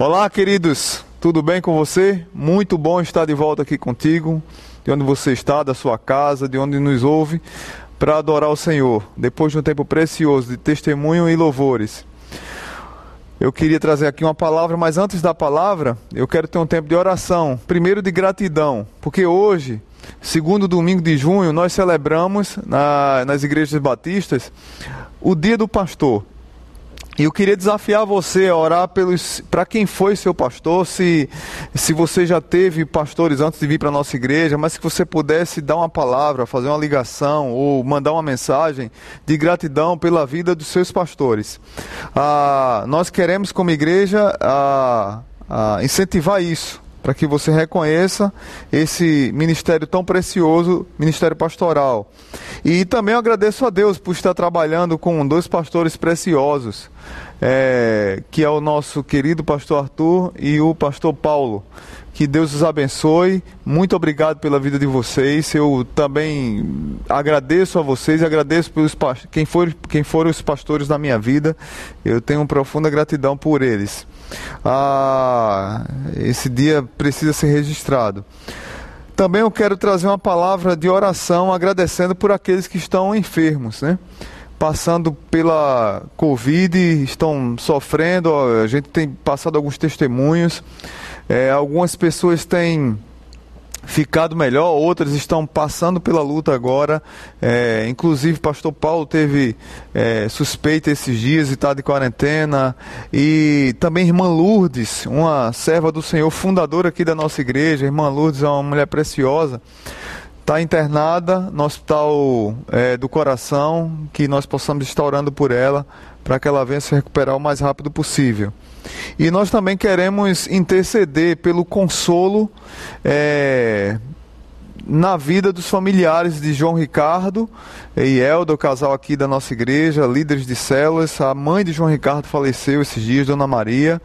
Olá, queridos, tudo bem com você? Muito bom estar de volta aqui contigo, de onde você está, da sua casa, de onde nos ouve, para adorar o Senhor, depois de um tempo precioso de testemunho e louvores. Eu queria trazer aqui uma palavra, mas antes da palavra, eu quero ter um tempo de oração, primeiro de gratidão, porque hoje, segundo domingo de junho, nós celebramos na, nas igrejas batistas o Dia do Pastor. E eu queria desafiar você a orar para quem foi seu pastor, se, se você já teve pastores antes de vir para a nossa igreja, mas que você pudesse dar uma palavra, fazer uma ligação ou mandar uma mensagem de gratidão pela vida dos seus pastores. Ah, nós queremos, como igreja, ah, ah, incentivar isso para que você reconheça esse ministério tão precioso, ministério pastoral. E também agradeço a Deus por estar trabalhando com dois pastores preciosos, é, que é o nosso querido pastor Arthur e o pastor Paulo. Que Deus os abençoe. Muito obrigado pela vida de vocês. Eu também agradeço a vocês, agradeço pelos quem, for, quem foram os pastores da minha vida. Eu tenho profunda gratidão por eles. Ah, esse dia precisa ser registrado. Também eu quero trazer uma palavra de oração agradecendo por aqueles que estão enfermos, né? Passando pela Covid, estão sofrendo, a gente tem passado alguns testemunhos. É, algumas pessoas têm ficado melhor, outras estão passando pela luta agora. É, inclusive, pastor Paulo teve é, suspeita esses dias e está de quarentena. E também irmã Lourdes, uma serva do Senhor, fundadora aqui da nossa igreja. Irmã Lourdes é uma mulher preciosa. Está internada no hospital é, do coração, que nós possamos estar orando por ela, para que ela venha se recuperar o mais rápido possível. E nós também queremos interceder pelo consolo é, na vida dos familiares de João Ricardo e Elda, o casal aqui da nossa igreja, líderes de células. A mãe de João Ricardo faleceu esses dias, Dona Maria,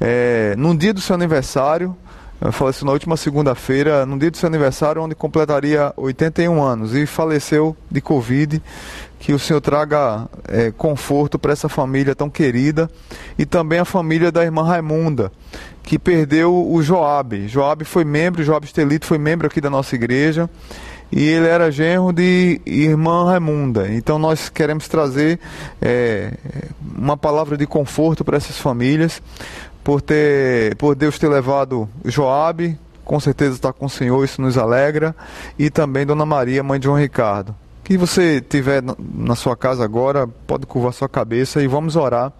é, num dia do seu aniversário. Faleceu na última segunda-feira, no dia do seu aniversário, onde completaria 81 anos e faleceu de Covid que o Senhor traga é, conforto para essa família tão querida e também a família da irmã Raimunda, que perdeu o Joabe. Joabe foi membro, Joabe Estelito foi membro aqui da nossa igreja e ele era genro de irmã Raimunda. Então nós queremos trazer é, uma palavra de conforto para essas famílias por ter, por Deus ter levado Joabe, com certeza está com o Senhor, isso nos alegra, e também Dona Maria, mãe de João Ricardo que você tiver na sua casa agora, pode curvar sua cabeça e vamos orar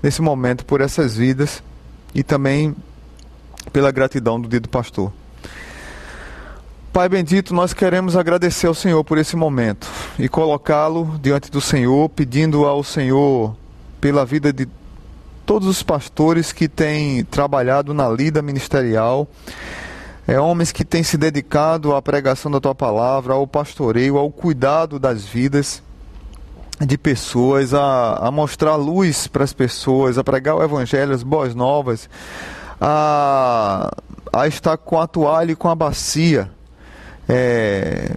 nesse momento por essas vidas e também pela gratidão do dia do pastor. Pai bendito, nós queremos agradecer ao Senhor por esse momento e colocá-lo diante do Senhor, pedindo ao Senhor pela vida de todos os pastores que têm trabalhado na lida ministerial é, homens que têm se dedicado à pregação da tua palavra, ao pastoreio, ao cuidado das vidas de pessoas, a, a mostrar luz para as pessoas, a pregar o evangelho, as boas novas, a, a estar com a toalha e com a bacia, é,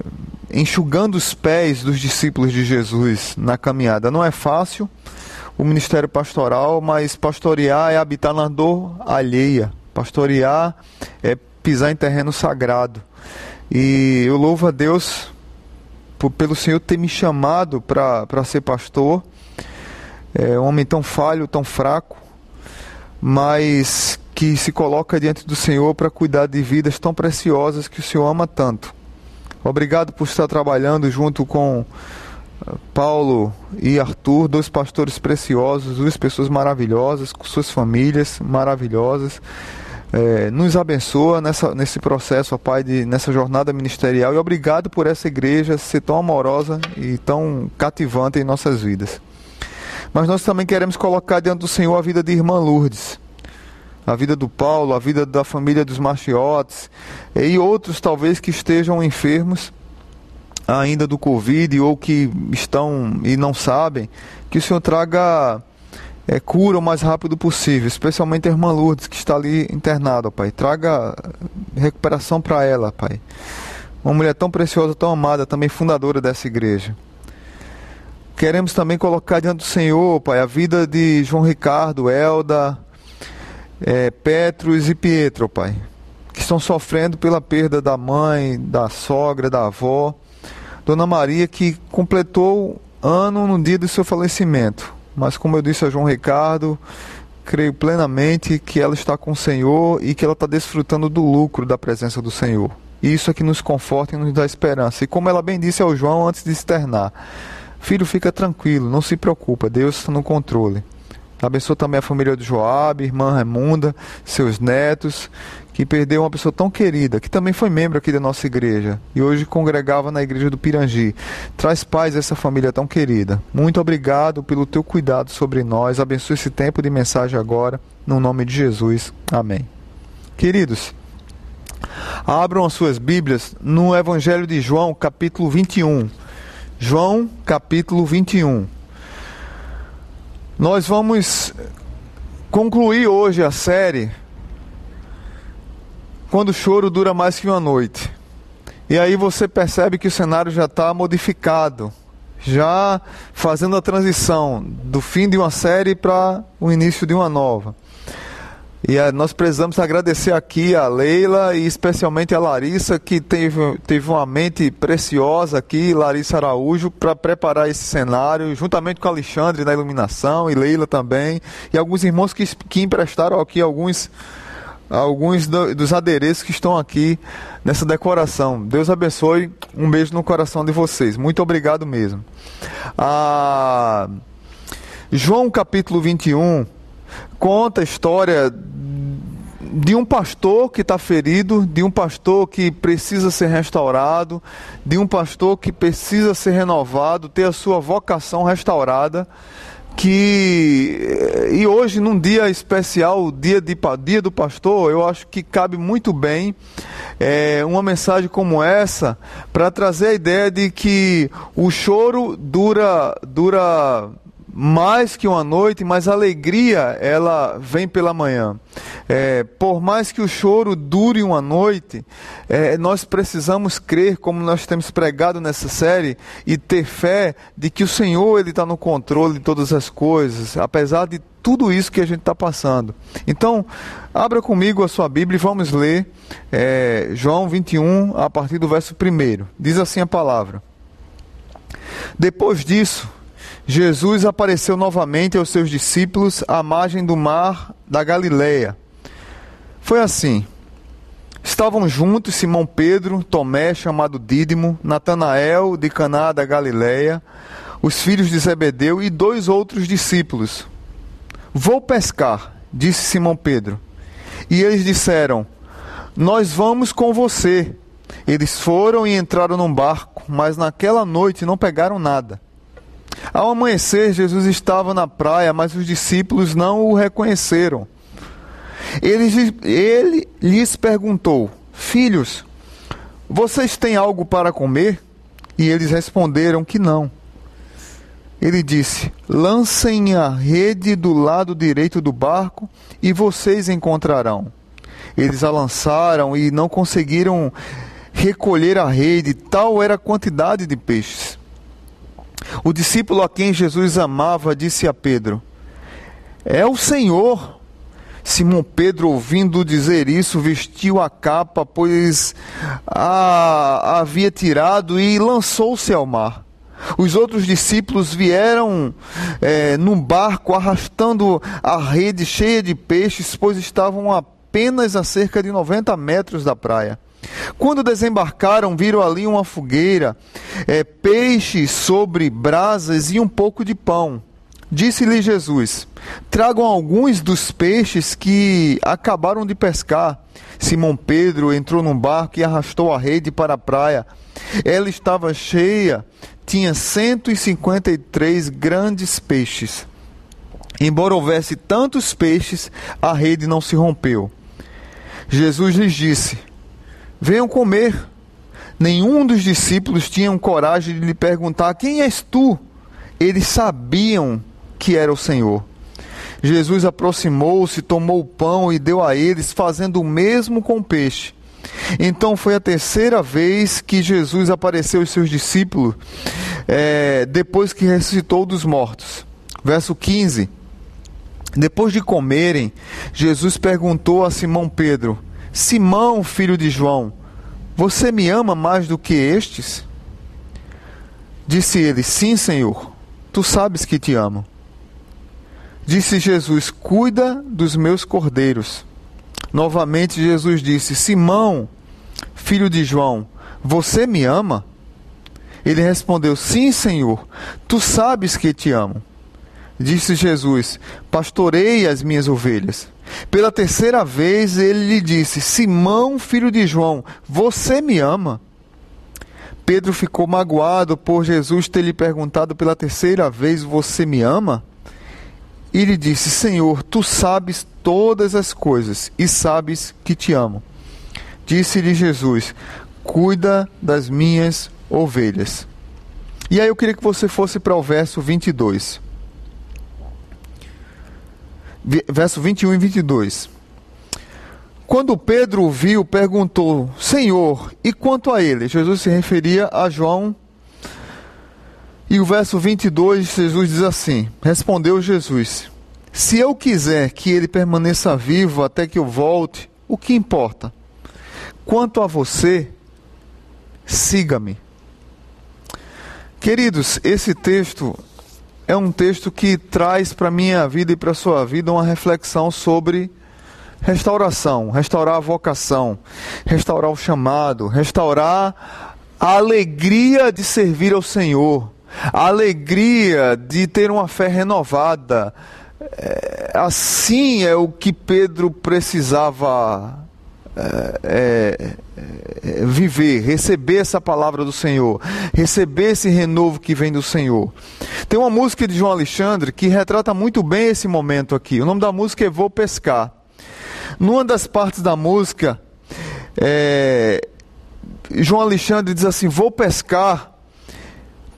enxugando os pés dos discípulos de Jesus na caminhada. Não é fácil o ministério pastoral, mas pastorear é habitar na dor alheia. Pastorear é pisar em terreno sagrado. E eu louvo a Deus por, pelo Senhor ter me chamado para ser pastor. É um homem tão falho, tão fraco, mas que se coloca diante do Senhor para cuidar de vidas tão preciosas que o Senhor ama tanto. Obrigado por estar trabalhando junto com Paulo e Arthur, dois pastores preciosos, duas pessoas maravilhosas, com suas famílias maravilhosas. É, nos abençoa nessa, nesse processo, ó Pai, de, nessa jornada ministerial e obrigado por essa igreja ser tão amorosa e tão cativante em nossas vidas. Mas nós também queremos colocar diante do Senhor a vida de irmã Lourdes, a vida do Paulo, a vida da família dos machiotes e outros talvez que estejam enfermos ainda do Covid ou que estão e não sabem, que o Senhor traga é, cura o mais rápido possível, especialmente a irmã Lourdes, que está ali internada, Pai. Traga recuperação para ela, Pai. Uma mulher tão preciosa, tão amada, também fundadora dessa igreja. Queremos também colocar diante do Senhor, Pai, a vida de João Ricardo, Elda é, Petrus e Pietro, Pai, que estão sofrendo pela perda da mãe, da sogra, da avó. Dona Maria, que completou ano no dia do seu falecimento. Mas, como eu disse a João Ricardo, creio plenamente que ela está com o Senhor e que ela está desfrutando do lucro da presença do Senhor. E isso é que nos conforta e nos dá esperança. E como ela bem disse ao João antes de externar, filho, fica tranquilo, não se preocupa, Deus está no controle. Abençoa também a família do Joab, irmã Raimunda, seus netos, que perdeu uma pessoa tão querida, que também foi membro aqui da nossa igreja e hoje congregava na igreja do Pirangi. Traz paz a essa família tão querida. Muito obrigado pelo teu cuidado sobre nós. Abençoe esse tempo de mensagem agora, no nome de Jesus. Amém. Queridos, abram as suas Bíblias no Evangelho de João, capítulo 21. João, capítulo 21. Nós vamos concluir hoje a série quando o choro dura mais que uma noite. E aí você percebe que o cenário já está modificado, já fazendo a transição do fim de uma série para o início de uma nova. E eh, nós precisamos agradecer aqui a Leila e especialmente a Larissa, que teve, teve uma mente preciosa aqui, Larissa Araújo, para preparar esse cenário, juntamente com Alexandre na iluminação e Leila também, e alguns irmãos que, que emprestaram aqui alguns, alguns do, dos adereços que estão aqui nessa decoração. Deus abençoe, um beijo no coração de vocês. Muito obrigado mesmo. Ah, João capítulo 21 conta a história de um pastor que está ferido, de um pastor que precisa ser restaurado, de um pastor que precisa ser renovado, ter a sua vocação restaurada. Que e hoje, num dia especial, dia, de, dia do pastor, eu acho que cabe muito bem é, uma mensagem como essa para trazer a ideia de que o choro dura, dura mais que uma noite, mas a alegria ela vem pela manhã. É, por mais que o choro dure uma noite, é, nós precisamos crer, como nós temos pregado nessa série, e ter fé de que o Senhor ele está no controle de todas as coisas, apesar de tudo isso que a gente está passando. Então, abra comigo a sua Bíblia e vamos ler é, João 21, a partir do verso 1. Diz assim a palavra. Depois disso, Jesus apareceu novamente aos seus discípulos à margem do mar da Galileia. Foi assim. Estavam juntos Simão Pedro, Tomé, chamado Dídimo, Natanael de Caná da Galileia, os filhos de Zebedeu e dois outros discípulos. Vou pescar, disse Simão Pedro. E eles disseram: Nós vamos com você. Eles foram e entraram num barco, mas naquela noite não pegaram nada. Ao amanhecer, Jesus estava na praia, mas os discípulos não o reconheceram. Ele, ele lhes perguntou: Filhos, vocês têm algo para comer? E eles responderam que não. Ele disse: Lancem a rede do lado direito do barco e vocês encontrarão. Eles a lançaram e não conseguiram recolher a rede, tal era a quantidade de peixes. O discípulo a quem Jesus amava disse a Pedro: É o Senhor. Simão Pedro, ouvindo dizer isso, vestiu a capa, pois a havia tirado e lançou-se ao mar. Os outros discípulos vieram é, num barco arrastando a rede cheia de peixes, pois estavam apenas a cerca de 90 metros da praia. Quando desembarcaram, viram ali uma fogueira, é, peixe sobre brasas e um pouco de pão. Disse-lhe Jesus: Tragam alguns dos peixes que acabaram de pescar. Simão Pedro entrou num barco e arrastou a rede para a praia. Ela estava cheia, tinha 153 grandes peixes. Embora houvesse tantos peixes, a rede não se rompeu. Jesus lhes disse: Venham comer. Nenhum dos discípulos tinha coragem de lhe perguntar: Quem és tu? Eles sabiam que era o Senhor. Jesus aproximou-se, tomou o pão e deu a eles, fazendo o mesmo com o peixe. Então foi a terceira vez que Jesus apareceu aos seus discípulos, é, depois que ressuscitou dos mortos. Verso 15. Depois de comerem, Jesus perguntou a Simão Pedro: Simão, filho de João, você me ama mais do que estes? Disse ele: Sim, Senhor, tu sabes que te amo. Disse Jesus: Cuida dos meus cordeiros. Novamente Jesus disse: Simão, filho de João, você me ama? Ele respondeu: Sim, Senhor, tu sabes que te amo. Disse Jesus: Pastorei as minhas ovelhas. Pela terceira vez ele lhe disse: Simão, filho de João, você me ama? Pedro ficou magoado por Jesus ter lhe perguntado pela terceira vez: Você me ama? E lhe disse: Senhor, tu sabes todas as coisas e sabes que te amo. Disse-lhe Jesus: Cuida das minhas ovelhas. E aí eu queria que você fosse para o verso 22 verso 21 e 22. Quando Pedro viu, perguntou: Senhor, e quanto a ele? Jesus se referia a João. E o verso 22, Jesus diz assim: Respondeu Jesus: Se eu quiser que ele permaneça vivo até que eu volte, o que importa? Quanto a você, siga-me. Queridos, esse texto é um texto que traz para minha vida e para sua vida uma reflexão sobre restauração, restaurar a vocação, restaurar o chamado, restaurar a alegria de servir ao Senhor, a alegria de ter uma fé renovada. É, assim é o que Pedro precisava é, é, é, viver, receber essa palavra do Senhor, receber esse renovo que vem do Senhor. Tem uma música de João Alexandre que retrata muito bem esse momento aqui. O nome da música é Vou Pescar. Numa das partes da música, é, João Alexandre diz assim: Vou pescar.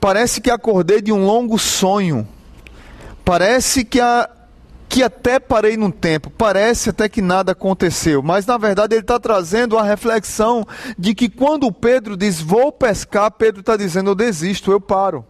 Parece que acordei de um longo sonho. Parece que a, que até parei num tempo, parece até que nada aconteceu, mas na verdade ele está trazendo a reflexão de que quando Pedro diz vou pescar, Pedro está dizendo eu desisto, eu paro.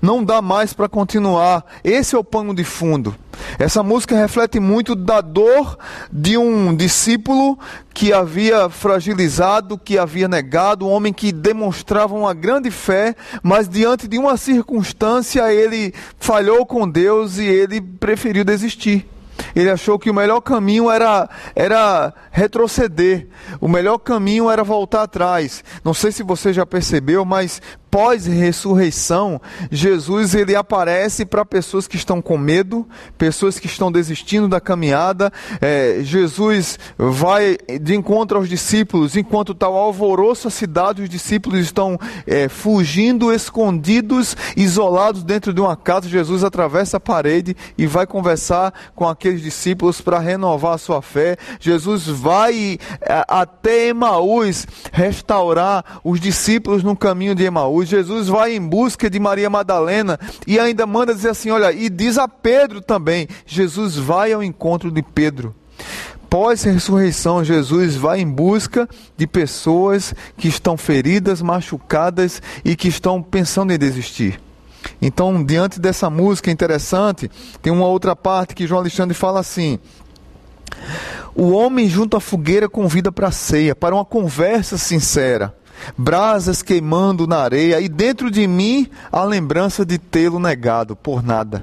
Não dá mais para continuar. Esse é o pano de fundo. Essa música reflete muito da dor de um discípulo que havia fragilizado, que havia negado, um homem que demonstrava uma grande fé, mas diante de uma circunstância ele falhou com Deus e ele preferiu desistir. Ele achou que o melhor caminho era, era retroceder, o melhor caminho era voltar atrás. Não sei se você já percebeu, mas pós-ressurreição, Jesus ele aparece para pessoas que estão com medo, pessoas que estão desistindo da caminhada. É, Jesus vai de encontro aos discípulos, enquanto tal alvoroço a cidade, os discípulos estão é, fugindo, escondidos, isolados dentro de uma casa. Jesus atravessa a parede e vai conversar com aqueles discípulos para renovar a sua fé. Jesus vai é, até Emaús restaurar os discípulos no caminho de Emaús. Jesus vai em busca de Maria Madalena e ainda manda dizer assim: olha, e diz a Pedro também. Jesus vai ao encontro de Pedro. Pós-ressurreição, Jesus vai em busca de pessoas que estão feridas, machucadas e que estão pensando em desistir. Então, diante dessa música interessante, tem uma outra parte que João Alexandre fala assim: O homem junto à fogueira convida para a ceia, para uma conversa sincera brasas queimando na areia, e dentro de mim a lembrança de tê-lo negado por nada.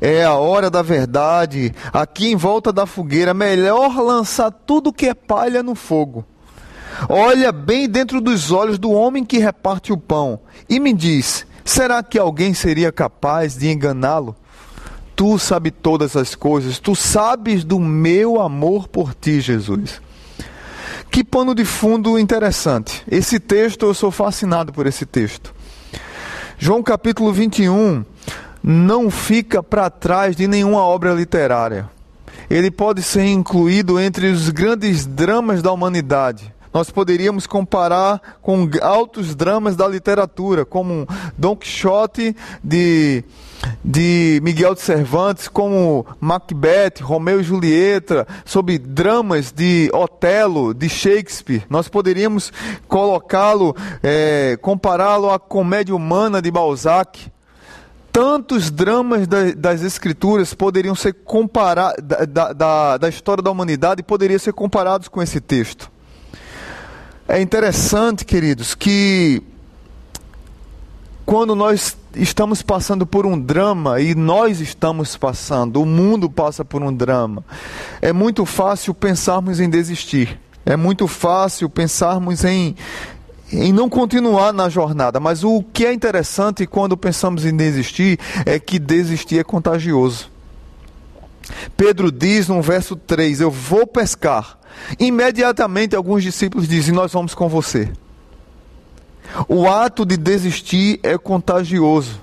É a hora da verdade, aqui em volta da fogueira, melhor lançar tudo que é palha no fogo. Olha bem dentro dos olhos do homem que reparte o pão e me diz: será que alguém seria capaz de enganá-lo? Tu sabes todas as coisas, tu sabes do meu amor por ti, Jesus. Que pano de fundo interessante. Esse texto, eu sou fascinado por esse texto. João capítulo 21 não fica para trás de nenhuma obra literária. Ele pode ser incluído entre os grandes dramas da humanidade. Nós poderíamos comparar com altos dramas da literatura, como Don Quixote de de Miguel de Cervantes, como Macbeth, Romeu e Julieta, sobre dramas de Otelo, de Shakespeare. Nós poderíamos colocá-lo, é, compará-lo à comédia humana de Balzac. Tantos dramas das Escrituras poderiam ser comparados, da, da, da história da humanidade, poderiam ser comparados com esse texto. É interessante, queridos, que quando nós estamos passando por um drama, e nós estamos passando, o mundo passa por um drama, é muito fácil pensarmos em desistir. É muito fácil pensarmos em, em não continuar na jornada. Mas o que é interessante quando pensamos em desistir é que desistir é contagioso. Pedro diz no verso 3: Eu vou pescar. Imediatamente alguns discípulos dizem: Nós vamos com você. O ato de desistir é contagioso.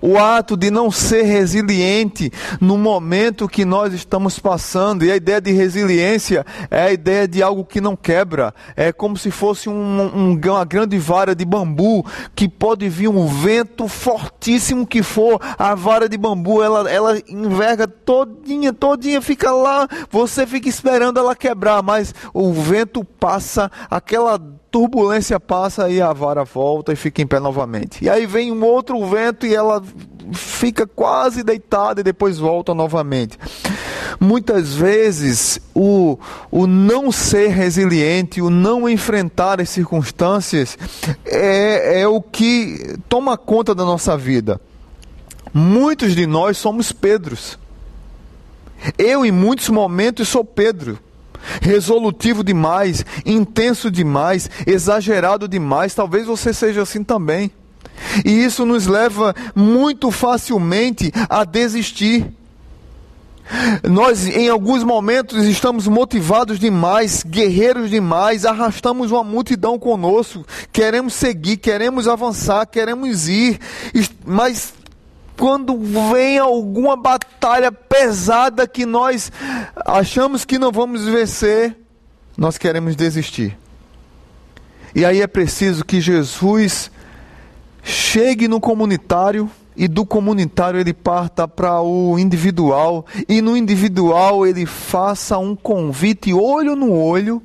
O ato de não ser resiliente no momento que nós estamos passando, e a ideia de resiliência é a ideia de algo que não quebra, é como se fosse um, um, uma grande vara de bambu que pode vir um vento fortíssimo que for, a vara de bambu ela, ela enverga todinha, todinha, fica lá, você fica esperando ela quebrar, mas o vento passa, aquela turbulência passa e a vara volta e fica em pé novamente. E aí vem um outro vento e ela fica quase deitada e depois volta novamente. Muitas vezes o, o não ser resiliente, o não enfrentar as circunstâncias é, é o que toma conta da nossa vida. Muitos de nós somos Pedros. Eu, em muitos momentos, sou Pedro resolutivo demais, intenso demais, exagerado demais. Talvez você seja assim também. E isso nos leva muito facilmente a desistir. Nós, em alguns momentos, estamos motivados demais, guerreiros demais, arrastamos uma multidão conosco, queremos seguir, queremos avançar, queremos ir, mas quando vem alguma batalha pesada que nós achamos que não vamos vencer, nós queremos desistir. E aí é preciso que Jesus chegue no comunitário e do comunitário ele parta para o individual e no individual ele faça um convite olho no olho,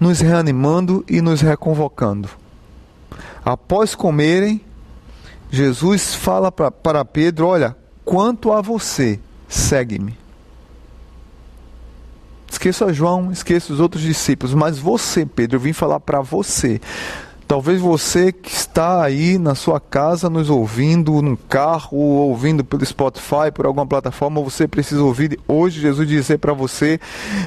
nos reanimando e nos reconvocando. Após comerem, Jesus fala pra, para Pedro: Olha, quanto a você, segue-me. Esqueça João, esqueça os outros discípulos, mas você, Pedro, eu vim falar para você. Talvez você que está aí na sua casa nos ouvindo no carro, ou ouvindo pelo Spotify, por alguma plataforma, você precisa ouvir hoje Jesus dizer para você,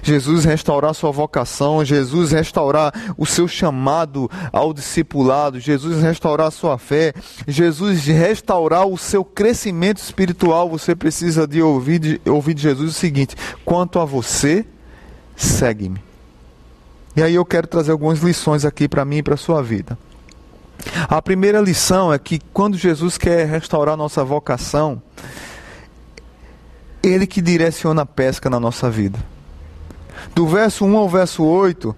Jesus restaurar sua vocação, Jesus restaurar o seu chamado ao discipulado, Jesus restaurar sua fé, Jesus restaurar o seu crescimento espiritual. Você precisa de ouvir de, ouvir de Jesus o seguinte: quanto a você, segue-me. E aí eu quero trazer algumas lições aqui para mim e para a sua vida. A primeira lição é que quando Jesus quer restaurar nossa vocação, ele que direciona a pesca na nossa vida. Do verso 1 ao verso 8,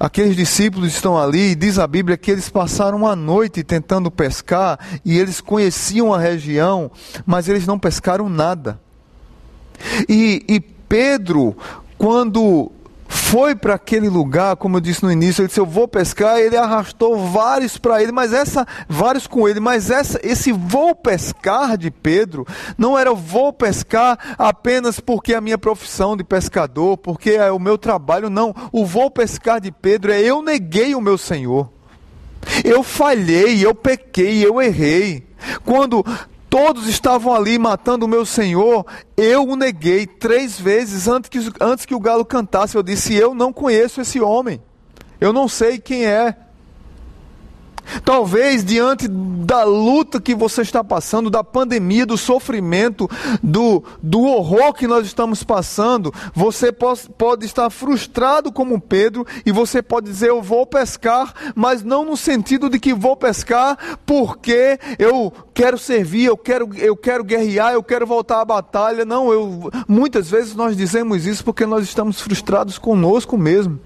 aqueles discípulos estão ali e diz a Bíblia que eles passaram a noite tentando pescar e eles conheciam a região, mas eles não pescaram nada. E, e Pedro, quando foi para aquele lugar, como eu disse no início, ele disse: Eu vou pescar. Ele arrastou vários para ele, mas essa, vários com ele, mas essa, esse vou pescar de Pedro não era vou pescar apenas porque é a minha profissão de pescador, porque é o meu trabalho, não. O vou pescar de Pedro é eu neguei o meu Senhor. Eu falhei, eu pequei, eu errei. Quando todos estavam ali matando o meu Senhor, eu o neguei três vezes antes que, antes que o galo cantasse. Eu disse: Eu não conheço esse homem, eu não sei quem é. Talvez diante da luta que você está passando, da pandemia, do sofrimento, do, do horror que nós estamos passando, você pode, pode estar frustrado como Pedro e você pode dizer: Eu vou pescar, mas não no sentido de que vou pescar porque eu quero servir, eu quero, eu quero guerrear, eu quero voltar à batalha. Não, eu, muitas vezes nós dizemos isso porque nós estamos frustrados conosco mesmo.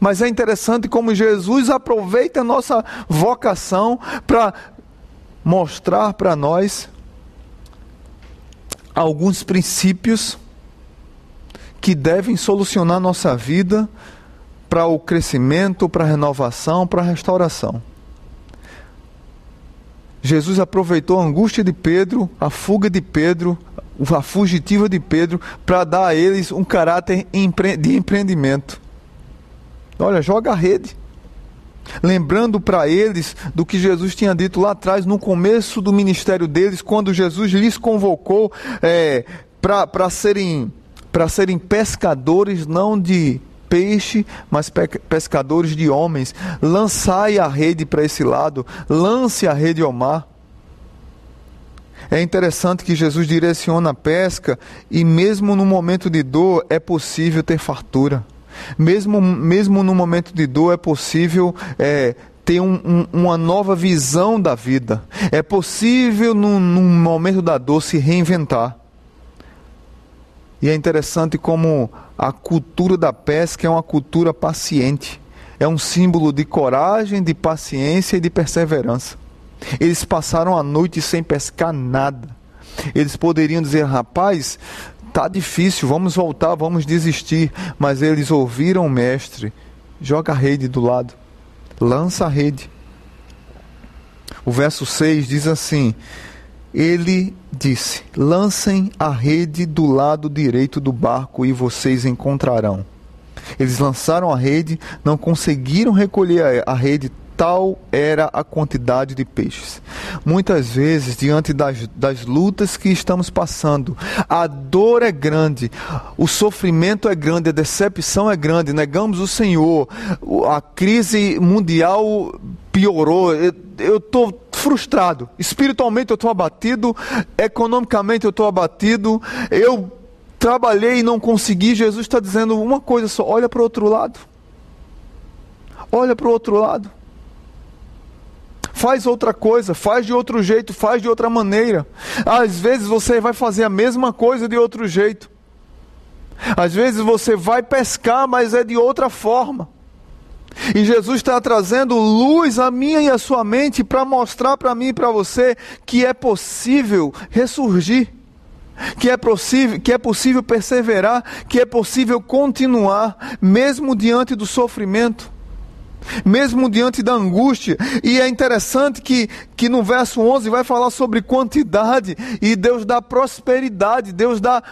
Mas é interessante como Jesus aproveita a nossa vocação para mostrar para nós alguns princípios que devem solucionar nossa vida para o crescimento, para a renovação, para a restauração. Jesus aproveitou a angústia de Pedro, a fuga de Pedro, a fugitiva de Pedro, para dar a eles um caráter de empreendimento. Olha, joga a rede. Lembrando para eles do que Jesus tinha dito lá atrás, no começo do ministério deles, quando Jesus lhes convocou é, para serem, serem pescadores, não de peixe, mas pescadores de homens. Lançai a rede para esse lado, lance a rede ao mar. É interessante que Jesus direciona a pesca e, mesmo no momento de dor, é possível ter fartura. Mesmo, mesmo no momento de dor, é possível é, ter um, um, uma nova visão da vida. É possível, no, no momento da dor, se reinventar. E é interessante como a cultura da pesca é uma cultura paciente. É um símbolo de coragem, de paciência e de perseverança. Eles passaram a noite sem pescar nada. Eles poderiam dizer, rapaz, tá difícil, vamos voltar, vamos desistir. Mas eles ouviram o mestre, joga a rede do lado, lança a rede. O verso 6 diz assim: Ele disse: Lancem a rede do lado direito do barco e vocês encontrarão. Eles lançaram a rede, não conseguiram recolher a rede tal era a quantidade de peixes. Muitas vezes, diante das, das lutas que estamos passando, a dor é grande, o sofrimento é grande, a decepção é grande, negamos o Senhor, a crise mundial piorou, eu estou frustrado, espiritualmente eu estou abatido, economicamente eu estou abatido, eu trabalhei e não consegui. Jesus está dizendo uma coisa só: olha para o outro lado. Olha para o outro lado faz outra coisa, faz de outro jeito, faz de outra maneira. Às vezes você vai fazer a mesma coisa de outro jeito. Às vezes você vai pescar, mas é de outra forma. E Jesus está trazendo luz à minha e à sua mente para mostrar para mim e para você que é possível ressurgir, que é possível, que é possível perseverar, que é possível continuar, mesmo diante do sofrimento mesmo diante da angústia. E é interessante que, que no verso 11 vai falar sobre quantidade e Deus dá prosperidade, Deus dá,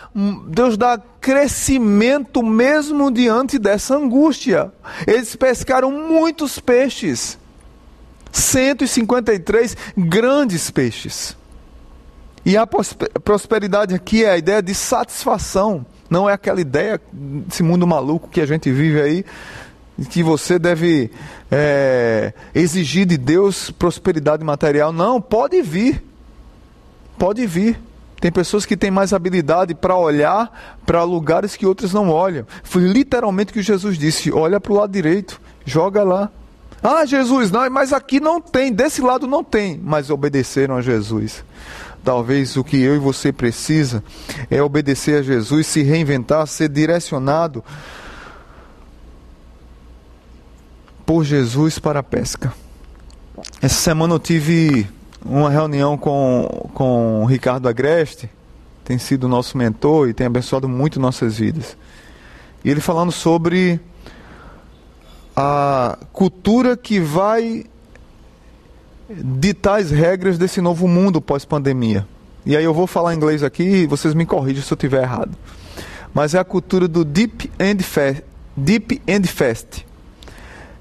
Deus dá crescimento mesmo diante dessa angústia. Eles pescaram muitos peixes, 153 grandes peixes. E a prosperidade aqui é a ideia de satisfação, não é aquela ideia desse mundo maluco que a gente vive aí que você deve é, exigir de Deus prosperidade material. Não, pode vir. Pode vir. Tem pessoas que têm mais habilidade para olhar para lugares que outras não olham. Foi literalmente o que Jesus disse: olha para o lado direito, joga lá. Ah, Jesus, não, mas aqui não tem, desse lado não tem. Mas obedeceram a Jesus. Talvez o que eu e você precisa é obedecer a Jesus, se reinventar, ser direcionado por Jesus para a pesca. Essa semana eu tive uma reunião com, com o Ricardo Agreste, tem sido nosso mentor e tem abençoado muito nossas vidas. E ele falando sobre a cultura que vai ditar as regras desse novo mundo pós-pandemia. E aí eu vou falar inglês aqui e vocês me corrigem se eu estiver errado. Mas é a cultura do deep and fast. Deep and fast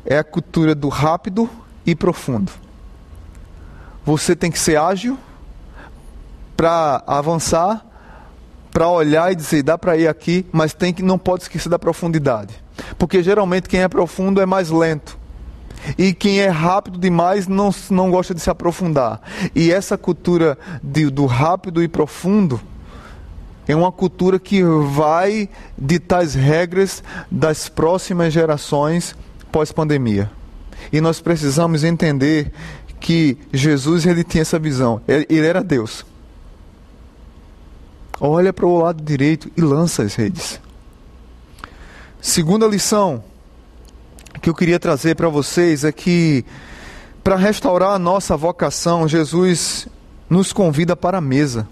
é a cultura do rápido e profundo. Você tem que ser ágil para avançar, para olhar e dizer dá para ir aqui, mas tem que não pode esquecer da profundidade, porque geralmente quem é profundo é mais lento. E quem é rápido demais não, não gosta de se aprofundar. E essa cultura de, do rápido e profundo é uma cultura que vai ditar as regras das próximas gerações pós-pandemia. E nós precisamos entender que Jesus ele tinha essa visão. Ele, ele era Deus. Olha para o lado direito e lança as redes. Segunda lição que eu queria trazer para vocês é que para restaurar a nossa vocação, Jesus nos convida para a mesa.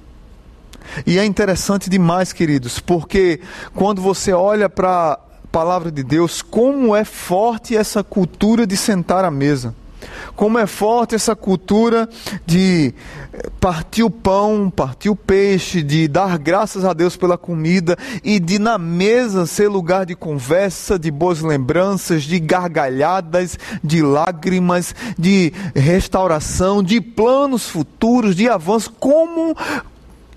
E é interessante demais, queridos, porque quando você olha para palavra de Deus, como é forte essa cultura de sentar à mesa. Como é forte essa cultura de partir o pão, partir o peixe, de dar graças a Deus pela comida e de na mesa ser lugar de conversa, de boas lembranças, de gargalhadas, de lágrimas, de restauração, de planos futuros, de avanço. Como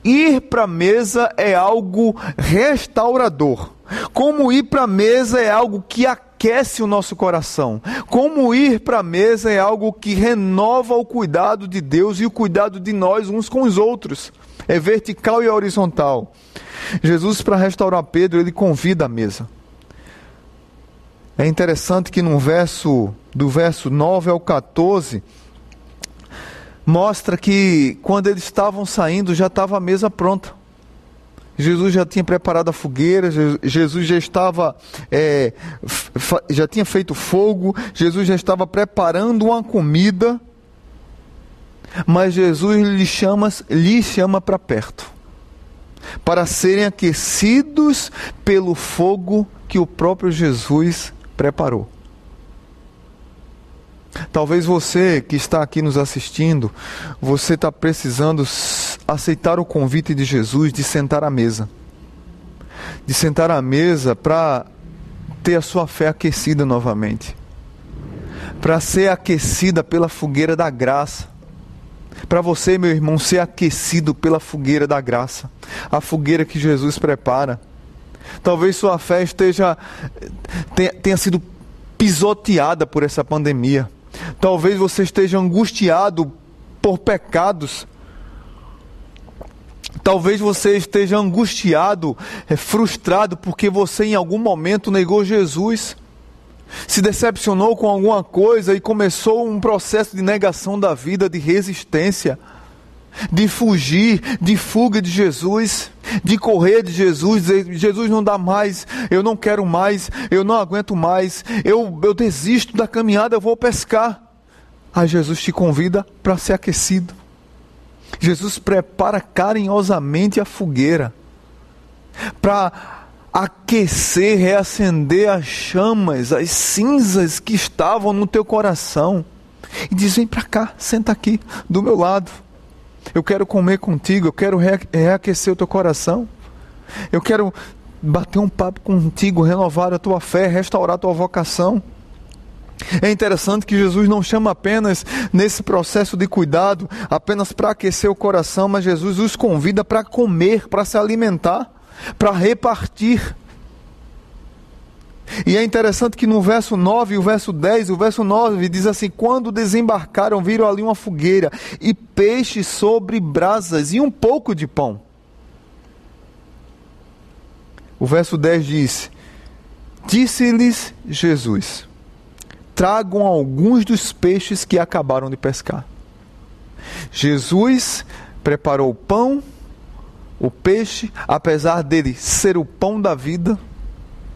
ir para a mesa é algo restaurador. Como ir para a mesa é algo que aquece o nosso coração. Como ir para a mesa é algo que renova o cuidado de Deus e o cuidado de nós uns com os outros. É vertical e horizontal. Jesus, para restaurar Pedro, ele convida a mesa. É interessante que no verso, do verso 9 ao 14, mostra que quando eles estavam saindo já estava a mesa pronta. Jesus já tinha preparado a fogueira, Jesus já estava, é, já tinha feito fogo, Jesus já estava preparando uma comida, mas Jesus lhe chama, lhe chama para perto, para serem aquecidos pelo fogo que o próprio Jesus preparou. Talvez você que está aqui nos assistindo, você está precisando aceitar o convite de Jesus de sentar à mesa. De sentar à mesa para ter a sua fé aquecida novamente. Para ser aquecida pela fogueira da graça. Para você, meu irmão, ser aquecido pela fogueira da graça. A fogueira que Jesus prepara. Talvez sua fé esteja tenha, sido pisoteada por essa pandemia Talvez você esteja angustiado por pecados. Talvez você esteja angustiado, é, frustrado, porque você em algum momento negou Jesus, se decepcionou com alguma coisa e começou um processo de negação da vida, de resistência de fugir, de fuga de Jesus, de correr de Jesus, dizer, Jesus não dá mais, eu não quero mais, eu não aguento mais, eu, eu desisto da caminhada, eu vou pescar. Aí Jesus te convida para ser aquecido. Jesus prepara carinhosamente a fogueira para aquecer, reacender as chamas, as cinzas que estavam no teu coração. E diz: Vem para cá, senta aqui, do meu lado. Eu quero comer contigo, eu quero reaquecer o teu coração. Eu quero bater um papo contigo, renovar a tua fé, restaurar a tua vocação. É interessante que Jesus não chama apenas nesse processo de cuidado, apenas para aquecer o coração, mas Jesus os convida para comer, para se alimentar, para repartir. E é interessante que no verso 9 e o verso 10, o verso 9 diz assim: Quando desembarcaram, viram ali uma fogueira e peixe sobre brasas e um pouco de pão. O verso 10 diz: Disse-lhes Jesus: Tragam alguns dos peixes que acabaram de pescar. Jesus preparou o pão, o peixe, apesar dele ser o pão da vida,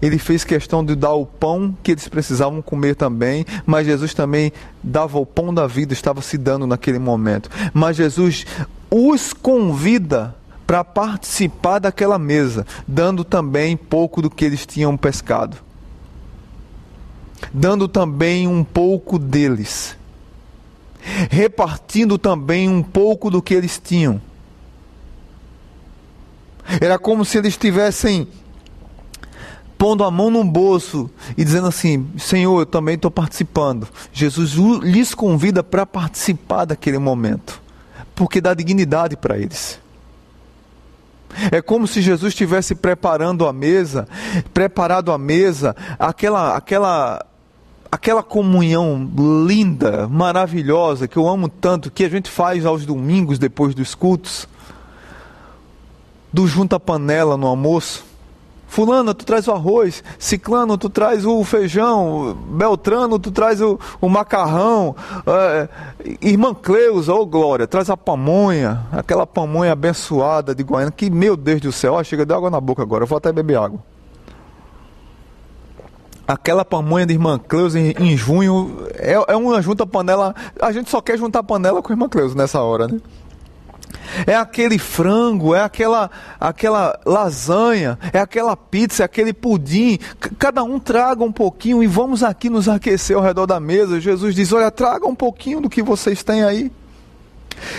ele fez questão de dar o pão que eles precisavam comer também, mas Jesus também dava o pão da vida, estava se dando naquele momento. Mas Jesus os convida para participar daquela mesa, dando também pouco do que eles tinham pescado. Dando também um pouco deles. Repartindo também um pouco do que eles tinham. Era como se eles tivessem pondo a mão no bolso e dizendo assim: Senhor, eu também estou participando. Jesus lhes convida para participar daquele momento, porque dá dignidade para eles. É como se Jesus estivesse preparando a mesa, preparado a mesa, aquela, aquela, aquela comunhão linda, maravilhosa, que eu amo tanto, que a gente faz aos domingos depois dos cultos, do junta panela no almoço. Fulano, tu traz o arroz. Ciclano, tu traz o feijão. Beltrano, tu traz o, o macarrão. É, irmã Cleusa, ô oh glória, traz a pamonha. Aquela pamonha abençoada de Goiânia. Que, meu Deus do céu, ó, chega de água na boca agora. Eu vou até beber água. Aquela pamonha de irmã Cleusa em, em junho é, é uma junta panela. A gente só quer juntar panela com irmã Cleusa nessa hora, né? é aquele frango, é aquela, aquela lasanha, é aquela pizza, é aquele pudim. Cada um traga um pouquinho e vamos aqui nos aquecer ao redor da mesa. Jesus diz: Olha, traga um pouquinho do que vocês têm aí.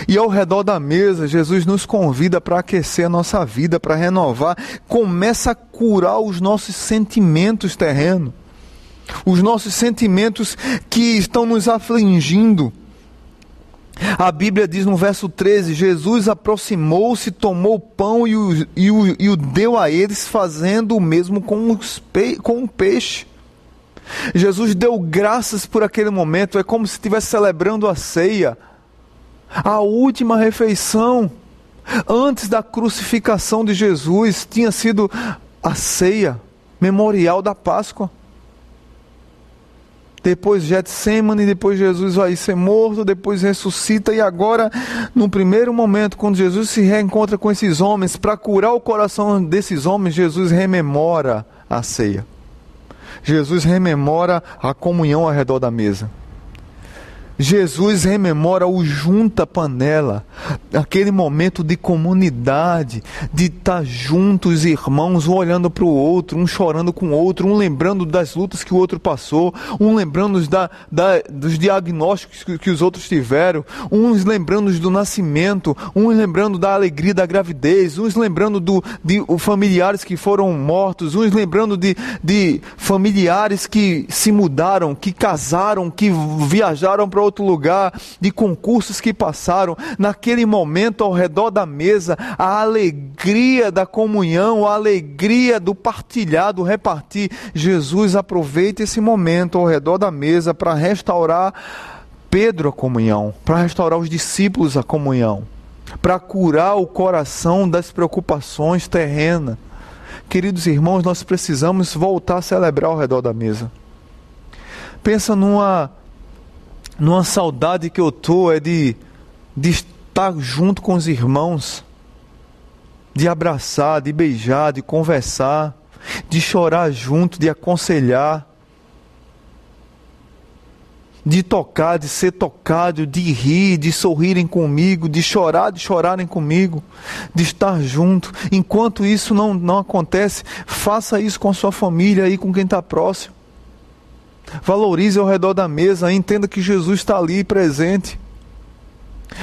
E ao redor da mesa, Jesus nos convida para aquecer a nossa vida, para renovar. Começa a curar os nossos sentimentos terrenos, os nossos sentimentos que estão nos afligindo a Bíblia diz no verso 13: Jesus aproximou-se, tomou o pão e o, e, o, e o deu a eles, fazendo o mesmo com, pe, com o peixe. Jesus deu graças por aquele momento, é como se estivesse celebrando a ceia, a última refeição. Antes da crucificação de Jesus, tinha sido a ceia memorial da Páscoa depois Getsemane, depois Jesus vai ser morto, depois ressuscita e agora, no primeiro momento, quando Jesus se reencontra com esses homens, para curar o coração desses homens, Jesus rememora a ceia. Jesus rememora a comunhão ao redor da mesa. Jesus rememora o junta panela, aquele momento de comunidade, de estar juntos, irmãos, um olhando para o outro, um chorando com o outro, um lembrando das lutas que o outro passou, um lembrando da, da, dos diagnósticos que, que, os outros tiveram, uns lembrando do nascimento, uns lembrando da alegria da gravidez, uns lembrando do, de familiares que foram mortos, uns lembrando de, de familiares que se mudaram, que casaram, que viajaram para outro lugar, de concursos que passaram, naquele momento ao redor da mesa, a alegria da comunhão, a alegria do partilhar, do repartir. Jesus aproveita esse momento ao redor da mesa para restaurar Pedro a comunhão, para restaurar os discípulos a comunhão, para curar o coração das preocupações terrenas. Queridos irmãos, nós precisamos voltar a celebrar ao redor da mesa. Pensa numa numa saudade que eu tô é de, de estar junto com os irmãos, de abraçar, de beijar, de conversar, de chorar junto, de aconselhar, de tocar, de ser tocado, de rir, de sorrirem comigo, de chorar, de chorarem comigo, de estar junto. Enquanto isso não, não acontece, faça isso com sua família e com quem está próximo. Valorize ao redor da mesa, entenda que Jesus está ali presente.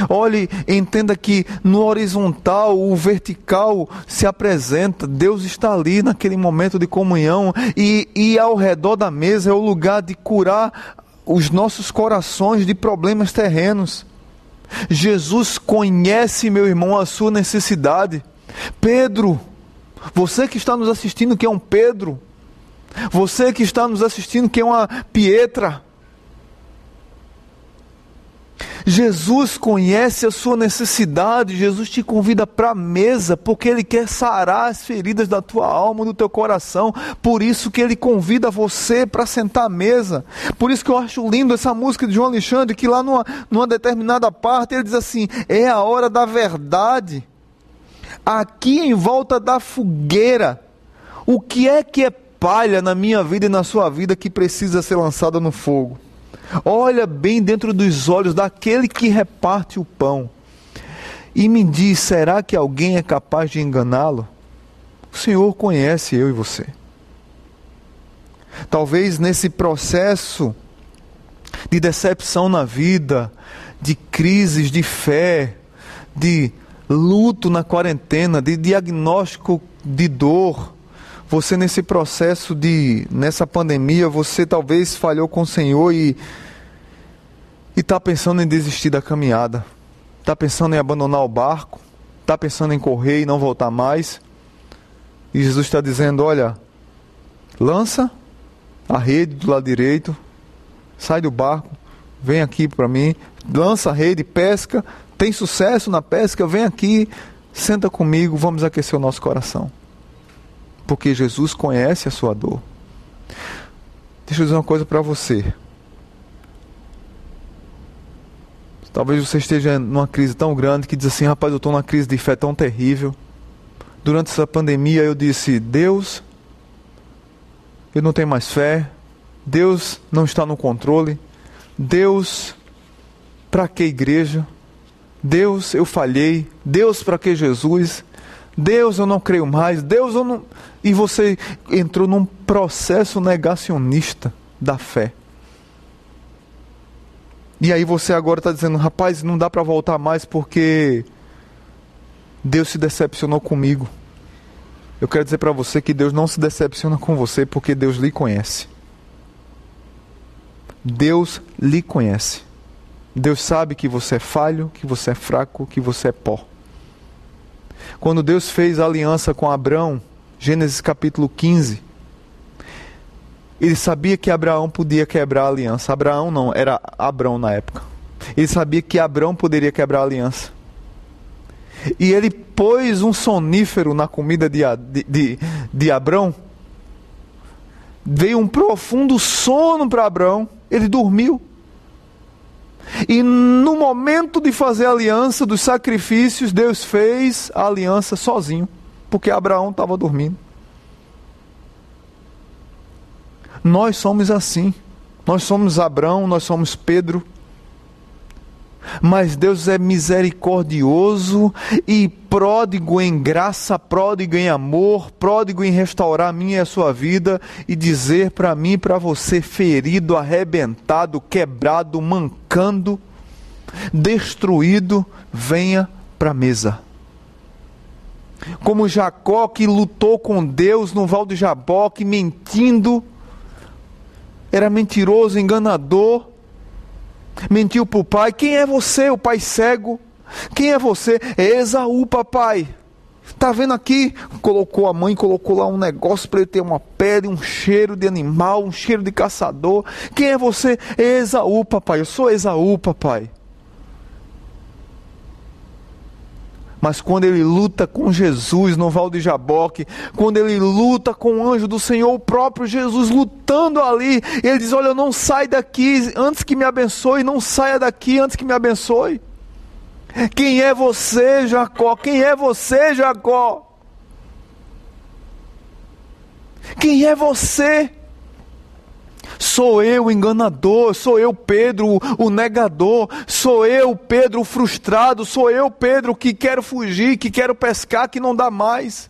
Olhe, entenda que no horizontal, o vertical se apresenta, Deus está ali naquele momento de comunhão, e, e ao redor da mesa é o lugar de curar os nossos corações de problemas terrenos. Jesus conhece, meu irmão, a sua necessidade. Pedro, você que está nos assistindo, que é um Pedro, você que está nos assistindo, que é uma Pietra. Jesus conhece a sua necessidade, Jesus te convida para a mesa, porque Ele quer sarar as feridas da tua alma, do teu coração, por isso que Ele convida você para sentar à mesa. Por isso que eu acho lindo essa música de João Alexandre, que lá numa, numa determinada parte ele diz assim: é a hora da verdade. Aqui em volta da fogueira, o que é que é palha na minha vida e na sua vida que precisa ser lançada no fogo. Olha bem dentro dos olhos daquele que reparte o pão e me diz: será que alguém é capaz de enganá-lo? O Senhor conhece eu e você. Talvez nesse processo de decepção na vida, de crises de fé, de luto na quarentena, de diagnóstico de dor, você nesse processo de nessa pandemia, você talvez falhou com o Senhor e está pensando em desistir da caminhada, está pensando em abandonar o barco, está pensando em correr e não voltar mais. E Jesus está dizendo: olha, lança a rede do lado direito, sai do barco, vem aqui para mim, lança a rede, pesca, tem sucesso na pesca, vem aqui, senta comigo, vamos aquecer o nosso coração porque Jesus conhece a sua dor. Deixa eu dizer uma coisa para você. Talvez você esteja numa crise tão grande que diz assim: rapaz, eu estou numa crise de fé tão terrível. Durante essa pandemia eu disse: Deus, eu não tenho mais fé. Deus não está no controle. Deus, para que igreja? Deus, eu falhei. Deus, para que Jesus? Deus, eu não creio mais. Deus, eu não. E você entrou num processo negacionista da fé. E aí você agora está dizendo, rapaz, não dá para voltar mais porque Deus se decepcionou comigo. Eu quero dizer para você que Deus não se decepciona com você porque Deus lhe conhece. Deus lhe conhece. Deus sabe que você é falho, que você é fraco, que você é pó. Quando Deus fez a aliança com Abraão, Gênesis capítulo 15, ele sabia que Abraão podia quebrar a aliança. Abraão não, era Abraão na época. Ele sabia que Abraão poderia quebrar a aliança. E ele pôs um sonífero na comida de, de, de, de Abraão. Veio um profundo sono para Abraão. Ele dormiu. E no momento de fazer a aliança dos sacrifícios, Deus fez a aliança sozinho, porque Abraão estava dormindo. Nós somos assim. Nós somos Abraão, nós somos Pedro. Mas Deus é misericordioso e pródigo em graça, pródigo em amor, pródigo em restaurar a minha e a sua vida e dizer para mim e para você, ferido, arrebentado, quebrado, mancando, destruído, venha para a mesa. Como Jacó que lutou com Deus no Val de Jaboque, mentindo, era mentiroso, enganador, mentiu para o pai. Quem é você, o pai cego? Quem é você? É Esaú, papai. Tá vendo aqui? Colocou a mãe, colocou lá um negócio para ele ter uma pele, um cheiro de animal, um cheiro de caçador. Quem é você? É Esaú, papai. Eu sou Esaú, papai. Mas quando ele luta com Jesus no Val de Jaboque, quando ele luta com o anjo do Senhor, o próprio Jesus lutando ali, ele diz: Olha, não sai daqui antes que me abençoe, não saia daqui antes que me abençoe. Quem é você, Jacó? Quem é você, Jacó? Quem é você? Sou eu o enganador, sou eu Pedro o negador, sou eu Pedro o frustrado, sou eu Pedro que quero fugir, que quero pescar, que não dá mais.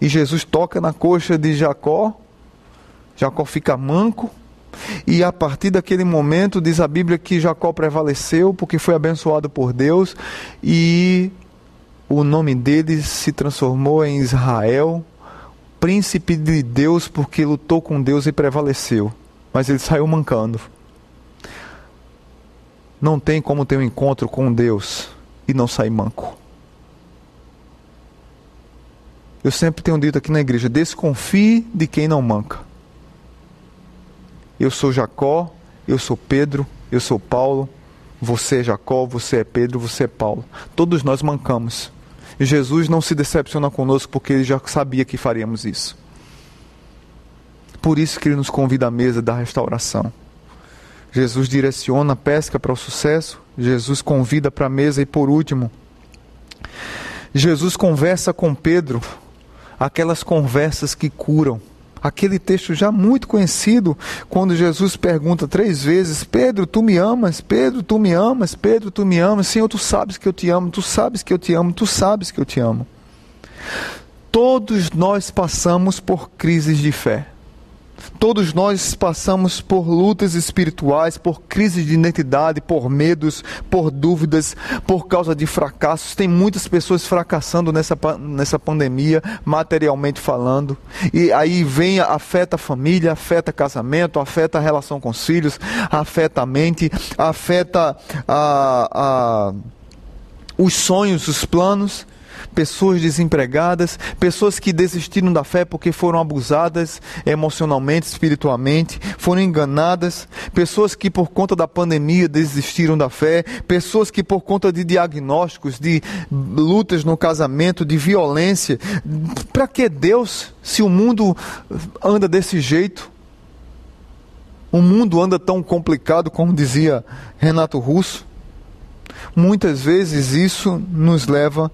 E Jesus toca na coxa de Jacó, Jacó fica manco, e a partir daquele momento, diz a Bíblia que Jacó prevaleceu porque foi abençoado por Deus e o nome dele se transformou em Israel, príncipe de Deus porque lutou com Deus e prevaleceu, mas ele saiu mancando. Não tem como ter um encontro com Deus e não sair manco. Eu sempre tenho dito aqui na igreja: desconfie de quem não manca. Eu sou Jacó, eu sou Pedro, eu sou Paulo, você é Jacó, você é Pedro, você é Paulo. Todos nós mancamos. Jesus não se decepciona conosco porque ele já sabia que faríamos isso. Por isso que ele nos convida à mesa da restauração. Jesus direciona a pesca para o sucesso, Jesus convida para a mesa e por último, Jesus conversa com Pedro, aquelas conversas que curam aquele texto já muito conhecido, quando Jesus pergunta três vezes: Pedro, tu me amas? Pedro, tu me amas? Pedro, tu me amas? Senhor, tu sabes que eu te amo, tu sabes que eu te amo, tu sabes que eu te amo. Todos nós passamos por crises de fé. Todos nós passamos por lutas espirituais, por crises de identidade, por medos, por dúvidas, por causa de fracassos. Tem muitas pessoas fracassando nessa, nessa pandemia, materialmente falando. E aí vem, afeta a família, afeta casamento, afeta a relação com os filhos, afeta a mente, afeta a, a, os sonhos, os planos pessoas desempregadas, pessoas que desistiram da fé porque foram abusadas emocionalmente, espiritualmente, foram enganadas, pessoas que por conta da pandemia desistiram da fé, pessoas que por conta de diagnósticos, de lutas no casamento, de violência. Para que Deus, se o mundo anda desse jeito? O mundo anda tão complicado, como dizia Renato Russo. Muitas vezes isso nos leva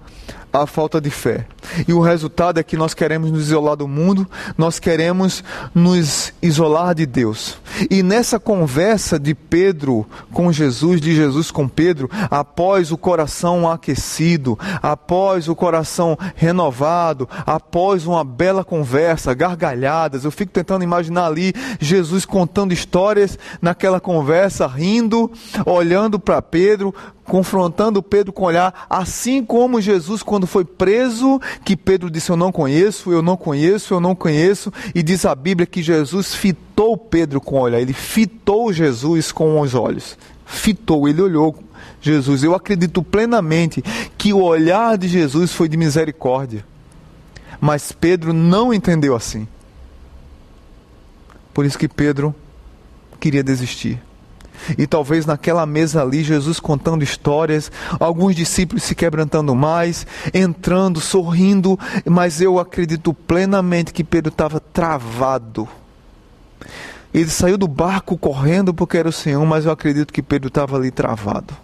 a falta de fé. E o resultado é que nós queremos nos isolar do mundo, nós queremos nos isolar de Deus. E nessa conversa de Pedro com Jesus, de Jesus com Pedro, após o coração aquecido, após o coração renovado, após uma bela conversa, gargalhadas, eu fico tentando imaginar ali Jesus contando histórias naquela conversa, rindo, olhando para Pedro, confrontando Pedro com olhar, assim como Jesus, quando foi preso, que Pedro disse: Eu não conheço, eu não conheço, eu não conheço, e diz a Bíblia que Jesus fitou Pedro com o olhar, ele fitou Jesus com os olhos, fitou, ele olhou Jesus. Eu acredito plenamente que o olhar de Jesus foi de misericórdia, mas Pedro não entendeu assim. Por isso que Pedro queria desistir. E talvez naquela mesa ali, Jesus contando histórias, alguns discípulos se quebrantando mais, entrando, sorrindo, mas eu acredito plenamente que Pedro estava travado. Ele saiu do barco correndo porque era o Senhor, mas eu acredito que Pedro estava ali travado.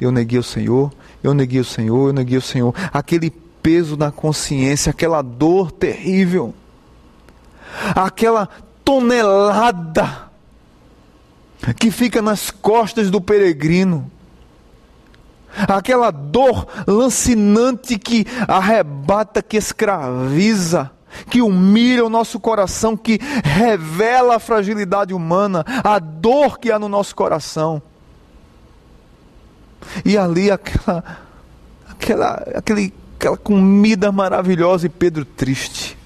Eu neguei o Senhor, eu neguei o Senhor, eu neguei o Senhor. Aquele peso na consciência, aquela dor terrível, aquela tonelada que fica nas costas do peregrino. Aquela dor lancinante que arrebata, que escraviza, que humilha o nosso coração, que revela a fragilidade humana, a dor que há no nosso coração. E ali aquela, aquela, aquele, aquela comida maravilhosa e Pedro triste.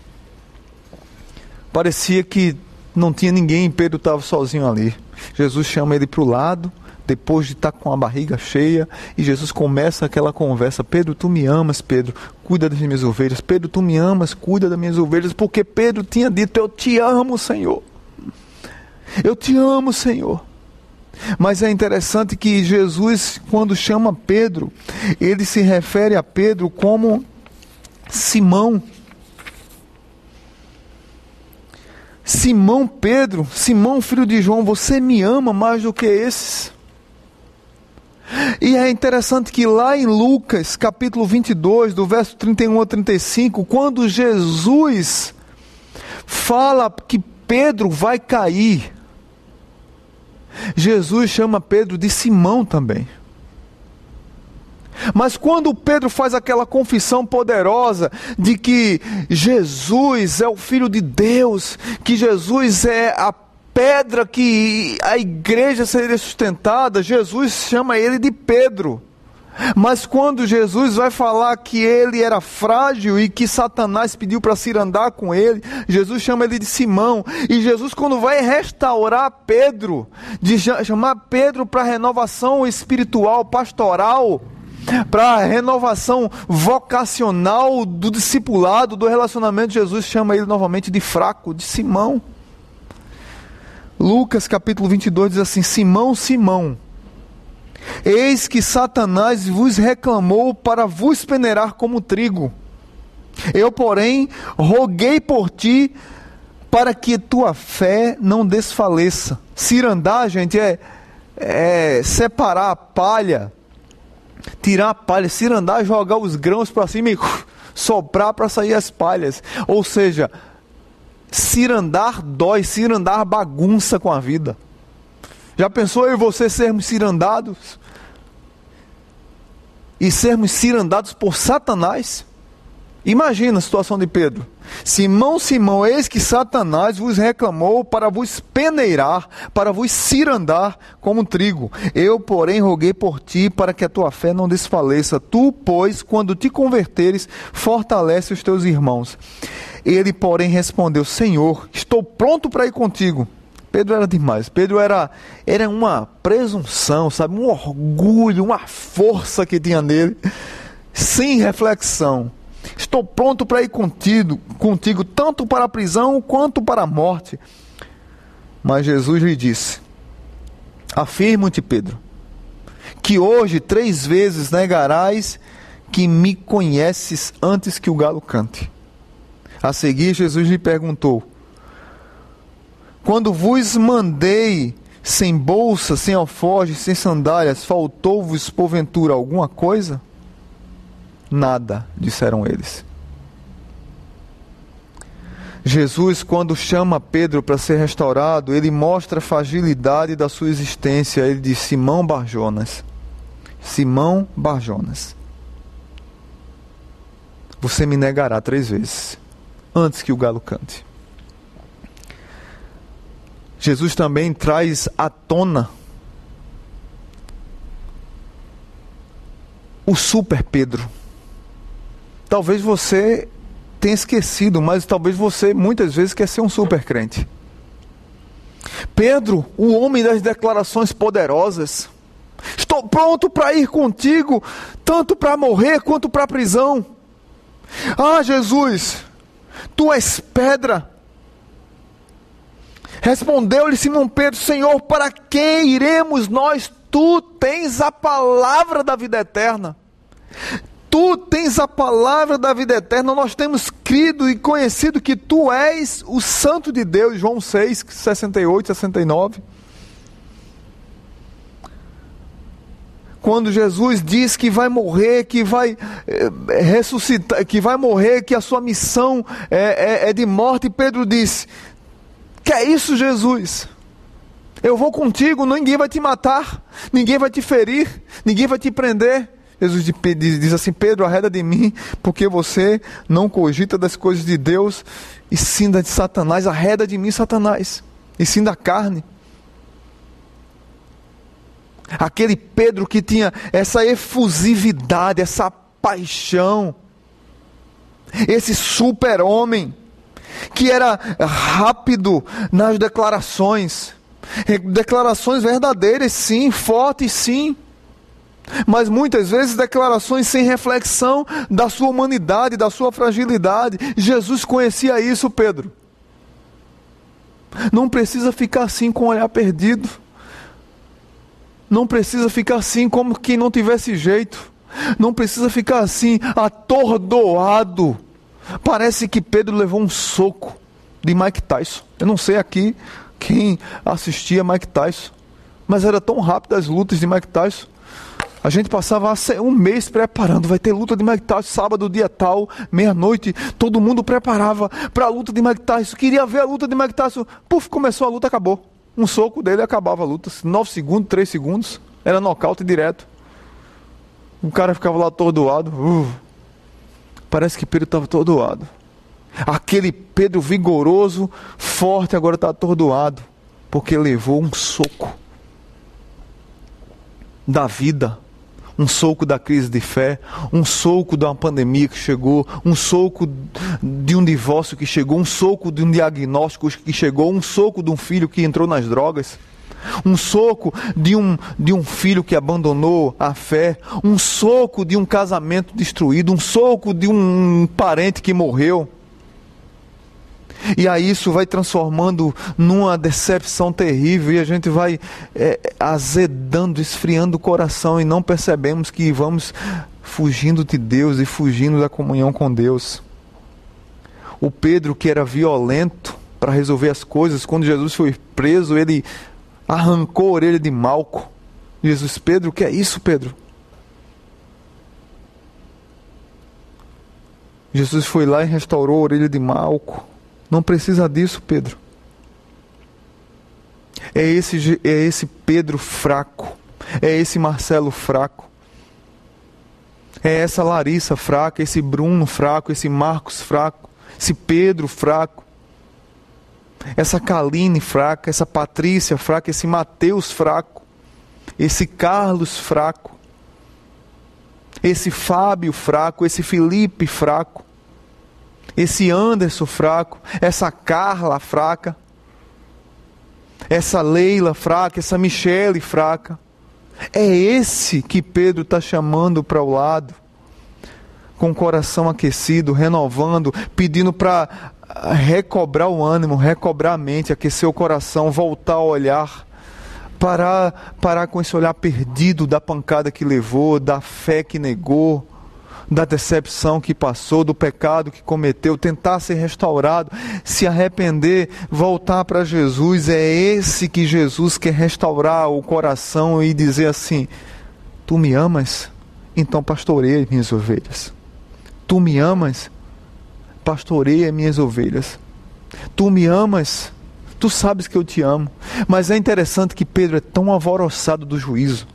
Parecia que não tinha ninguém e Pedro estava sozinho ali. Jesus chama ele para o lado, depois de estar tá com a barriga cheia, e Jesus começa aquela conversa: Pedro, tu me amas, Pedro, cuida das minhas ovelhas. Pedro, tu me amas, cuida das minhas ovelhas, porque Pedro tinha dito: Eu te amo, Senhor. Eu te amo, Senhor. Mas é interessante que Jesus, quando chama Pedro, ele se refere a Pedro como Simão. Simão Pedro, Simão filho de João, você me ama mais do que esses? E é interessante que lá em Lucas, capítulo 22, do verso 31 a 35, quando Jesus fala que Pedro vai cair, Jesus chama Pedro de Simão também. Mas quando Pedro faz aquela confissão poderosa de que Jesus é o Filho de Deus, que Jesus é a pedra que a igreja seria sustentada, Jesus chama ele de Pedro. Mas quando Jesus vai falar que ele era frágil e que Satanás pediu para se andar com ele, Jesus chama ele de Simão. E Jesus, quando vai restaurar Pedro, de chamar Pedro para renovação espiritual, pastoral, para a renovação vocacional do discipulado, do relacionamento, Jesus chama ele novamente de fraco, de Simão. Lucas capítulo 22 diz assim: Simão, Simão, eis que Satanás vos reclamou para vos peneirar como trigo. Eu, porém, roguei por ti para que tua fé não desfaleça. Cirandar, gente, é, é separar a palha tirar a palha, cirandar, jogar os grãos para cima e soprar para sair as palhas. Ou seja, cirandar dói, cirandar bagunça com a vida. Já pensou eu e você sermos cirandados? E sermos cirandados por Satanás? Imagina a situação de Pedro. Simão, Simão, eis que Satanás vos reclamou para vos peneirar, para vos cirandar como trigo. Eu, porém, roguei por ti para que a tua fé não desfaleça. Tu, pois, quando te converteres, fortalece os teus irmãos. Ele, porém, respondeu: Senhor, estou pronto para ir contigo. Pedro era demais. Pedro era, era uma presunção, sabe? Um orgulho, uma força que tinha nele, sem reflexão. Estou pronto para ir contigo, contigo, tanto para a prisão quanto para a morte. Mas Jesus lhe disse: Afirmo-te, Pedro, que hoje três vezes negarás que me conheces antes que o galo cante. A seguir, Jesus lhe perguntou: Quando vos mandei sem bolsa, sem alforje, sem sandálias, faltou-vos porventura alguma coisa? Nada, disseram eles. Jesus, quando chama Pedro para ser restaurado, ele mostra a fragilidade da sua existência. Ele diz: Simão Barjonas. Simão Barjonas. Você me negará três vezes antes que o galo cante. Jesus também traz à tona o super Pedro. Talvez você tenha esquecido, mas talvez você muitas vezes quer ser um super crente. Pedro, o homem das declarações poderosas. Estou pronto para ir contigo, tanto para morrer quanto para a prisão. Ah, Jesus, tu és pedra. Respondeu-lhe Simão Pedro: Senhor, para quem iremos nós? Tu tens a palavra da vida eterna. Tu tens a palavra da vida eterna. Nós temos crido e conhecido que tu és o Santo de Deus. João 6, 68, 69. quando Jesus diz que vai morrer, que vai é, ressuscitar, que vai morrer, que a sua missão é, é, é de morte, Pedro disse: Que é isso, Jesus? Eu vou contigo, ninguém vai te matar, ninguém vai te ferir, ninguém vai te prender. Jesus diz assim: Pedro, arreda de mim, porque você não cogita das coisas de Deus e sim da de Satanás. Arreda de mim, Satanás, e sim da carne. Aquele Pedro que tinha essa efusividade, essa paixão, esse super-homem, que era rápido nas declarações, declarações verdadeiras, sim, fortes, sim, mas muitas vezes declarações sem reflexão da sua humanidade, da sua fragilidade. Jesus conhecia isso, Pedro. Não precisa ficar assim com o olhar perdido. Não precisa ficar assim como quem não tivesse jeito. Não precisa ficar assim atordoado. Parece que Pedro levou um soco de Mike Tyson. Eu não sei aqui quem assistia Mike Tyson, mas era tão rápido as lutas de Mike Tyson. A gente passava um mês preparando. Vai ter luta de Mike Tyson sábado, dia tal, meia-noite. Todo mundo preparava para a luta de Mike Tyson. Queria ver a luta de Mike Tyson. Puf, começou a luta, acabou. Um soco dele acabava a luta. 9 segundos, 3 segundos. Era nocaute direto. O cara ficava lá atordoado. Uh, parece que Pedro estava atordoado. Aquele Pedro vigoroso, forte, agora está atordoado. Porque levou um soco da vida um soco da crise de fé, um soco de uma pandemia que chegou, um soco de um divórcio que chegou, um soco de um diagnóstico que chegou, um soco de um filho que entrou nas drogas, um soco de um, de um filho que abandonou a fé, um soco de um casamento destruído, um soco de um parente que morreu. E aí isso vai transformando numa decepção terrível e a gente vai é, azedando, esfriando o coração e não percebemos que vamos fugindo de Deus e fugindo da comunhão com Deus. O Pedro, que era violento para resolver as coisas, quando Jesus foi preso, ele arrancou a orelha de Malco. Jesus, Pedro, o que é isso, Pedro? Jesus foi lá e restaurou a orelha de Malco. Não precisa disso, Pedro. É esse, é esse Pedro fraco. É esse Marcelo fraco. É essa Larissa fraca, esse Bruno fraco, esse Marcos fraco, esse Pedro fraco. Essa Kaline fraca, essa Patrícia fraca, esse Mateus fraco, esse Carlos fraco, esse Fábio fraco, esse Felipe fraco esse Anderson fraco, essa Carla fraca, essa Leila fraca, essa Michele fraca. É esse que Pedro está chamando para o lado, com o coração aquecido, renovando, pedindo para recobrar o ânimo, recobrar a mente, aquecer o coração, voltar a olhar, parar, parar com esse olhar perdido da pancada que levou, da fé que negou da decepção que passou, do pecado que cometeu, tentar ser restaurado, se arrepender, voltar para Jesus. É esse que Jesus quer restaurar o coração e dizer assim: Tu me amas? Então pastoreie minhas ovelhas. Tu me amas? Pastoreia minhas ovelhas. Tu me amas? Tu sabes que eu te amo. Mas é interessante que Pedro é tão alvoroçado do juízo,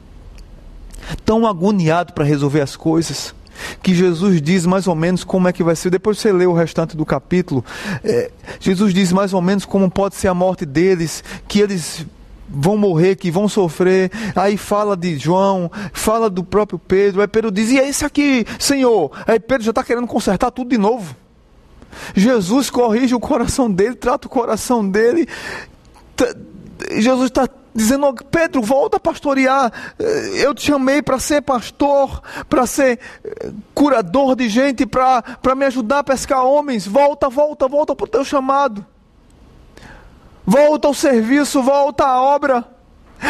tão agoniado para resolver as coisas, que Jesus diz mais ou menos como é que vai ser. Depois você lê o restante do capítulo. É, Jesus diz mais ou menos como pode ser a morte deles, que eles vão morrer, que vão sofrer. Aí fala de João, fala do próprio Pedro. Aí Pedro diz: E é esse aqui, Senhor? Aí Pedro já está querendo consertar tudo de novo. Jesus corrige o coração dele, trata o coração dele. Jesus está dizendo: Pedro, volta a pastorear. Eu te chamei para ser pastor, para ser eh, curador de gente, para me ajudar a pescar homens. Volta, volta, volta para o teu chamado. Volta ao serviço, volta à obra.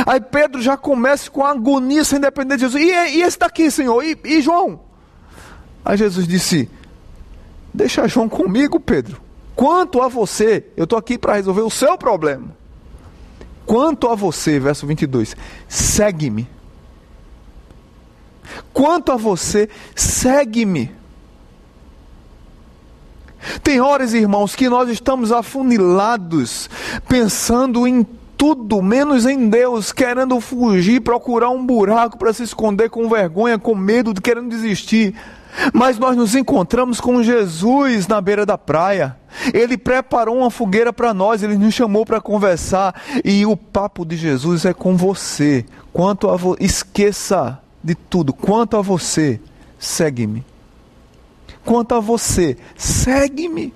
Aí Pedro já começa com agonia sem depender de Jesus. E, e esse daqui, Senhor? E, e João? Aí Jesus disse: Deixa João comigo, Pedro. Quanto a você, eu estou aqui para resolver o seu problema. Quanto a você, verso 22, segue-me. Quanto a você, segue-me. Tem horas, irmãos, que nós estamos afunilados, pensando em tudo menos em Deus, querendo fugir, procurar um buraco para se esconder com vergonha, com medo, querendo desistir. Mas nós nos encontramos com Jesus na beira da praia. Ele preparou uma fogueira para nós, ele nos chamou para conversar. E o papo de Jesus é com você. Quanto a vo... esqueça de tudo. Quanto a você, segue-me. Quanto a você, segue-me.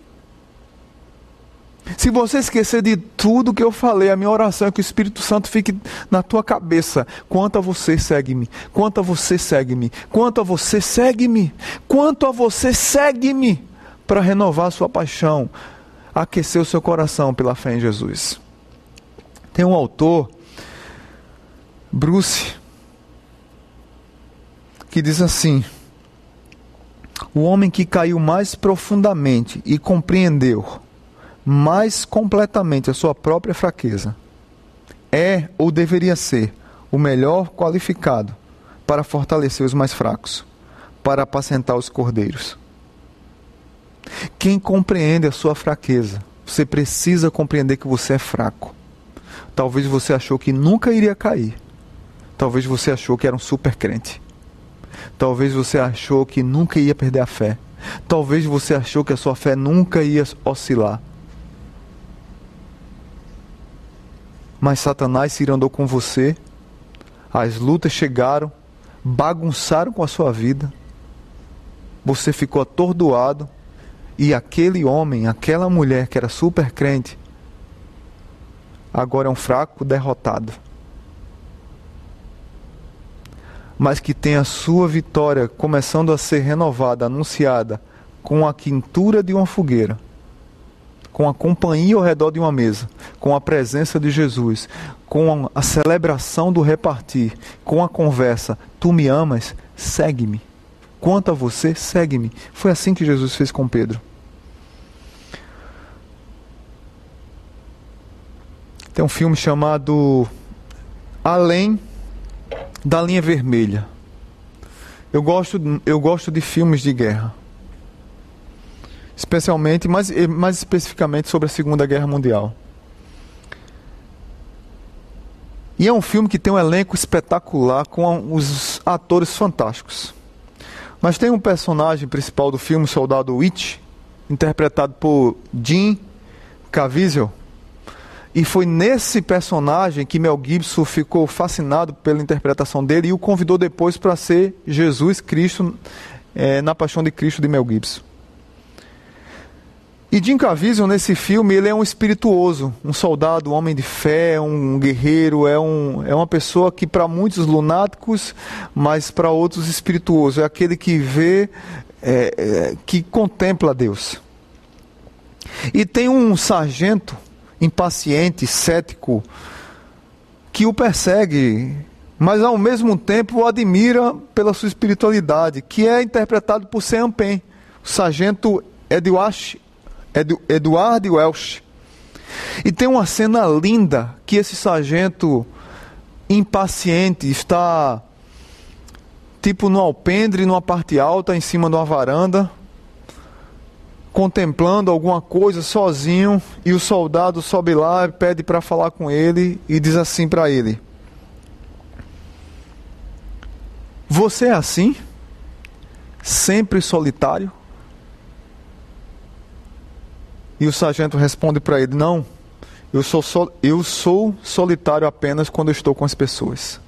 Se você esquecer de tudo que eu falei, a minha oração é que o Espírito Santo fique na tua cabeça. Quanto a você, segue-me. Quanto a você, segue-me. Quanto a você, segue-me. Quanto a você, segue-me. Para renovar a sua paixão, aquecer o seu coração pela fé em Jesus. Tem um autor, Bruce, que diz assim: O homem que caiu mais profundamente e compreendeu mais completamente a sua própria fraqueza, é ou deveria ser o melhor qualificado para fortalecer os mais fracos, para apacentar os cordeiros. Quem compreende a sua fraqueza, você precisa compreender que você é fraco. Talvez você achou que nunca iria cair. Talvez você achou que era um super crente. Talvez você achou que nunca ia perder a fé. Talvez você achou que a sua fé nunca ia oscilar. Mas Satanás se irandou com você, as lutas chegaram, bagunçaram com a sua vida, você ficou atordoado, e aquele homem, aquela mulher que era super crente, agora é um fraco derrotado. Mas que tem a sua vitória começando a ser renovada, anunciada, com a quintura de uma fogueira com a companhia ao redor de uma mesa, com a presença de Jesus, com a celebração do repartir, com a conversa, tu me amas, segue-me. Quanto a você, segue-me. Foi assim que Jesus fez com Pedro. Tem um filme chamado Além da Linha Vermelha. Eu gosto, eu gosto de filmes de guerra especialmente, mais, mais especificamente sobre a Segunda Guerra Mundial. E é um filme que tem um elenco espetacular com os atores fantásticos. Mas tem um personagem principal do filme, soldado Witch, interpretado por Jim Caviezel. E foi nesse personagem que Mel Gibson ficou fascinado pela interpretação dele e o convidou depois para ser Jesus Cristo é, na Paixão de Cristo de Mel Gibson. E Jim Caviezel nesse filme ele é um espirituoso, um soldado, um homem de fé, um guerreiro, é, um, é uma pessoa que para muitos lunáticos, mas para outros espirituoso, é aquele que vê, é, é, que contempla Deus. E tem um sargento impaciente, cético, que o persegue, mas ao mesmo tempo o admira pela sua espiritualidade, que é interpretado por Sean Penn, o sargento Edward Edu, Eduardo Welsh. E tem uma cena linda que esse sargento impaciente está tipo no alpendre, numa parte alta, em cima de uma varanda, contemplando alguma coisa sozinho e o soldado sobe lá, pede para falar com ele e diz assim para ele: Você é assim? Sempre solitário? E o sargento responde para ele: Não, eu sou, sol, eu sou solitário apenas quando estou com as pessoas.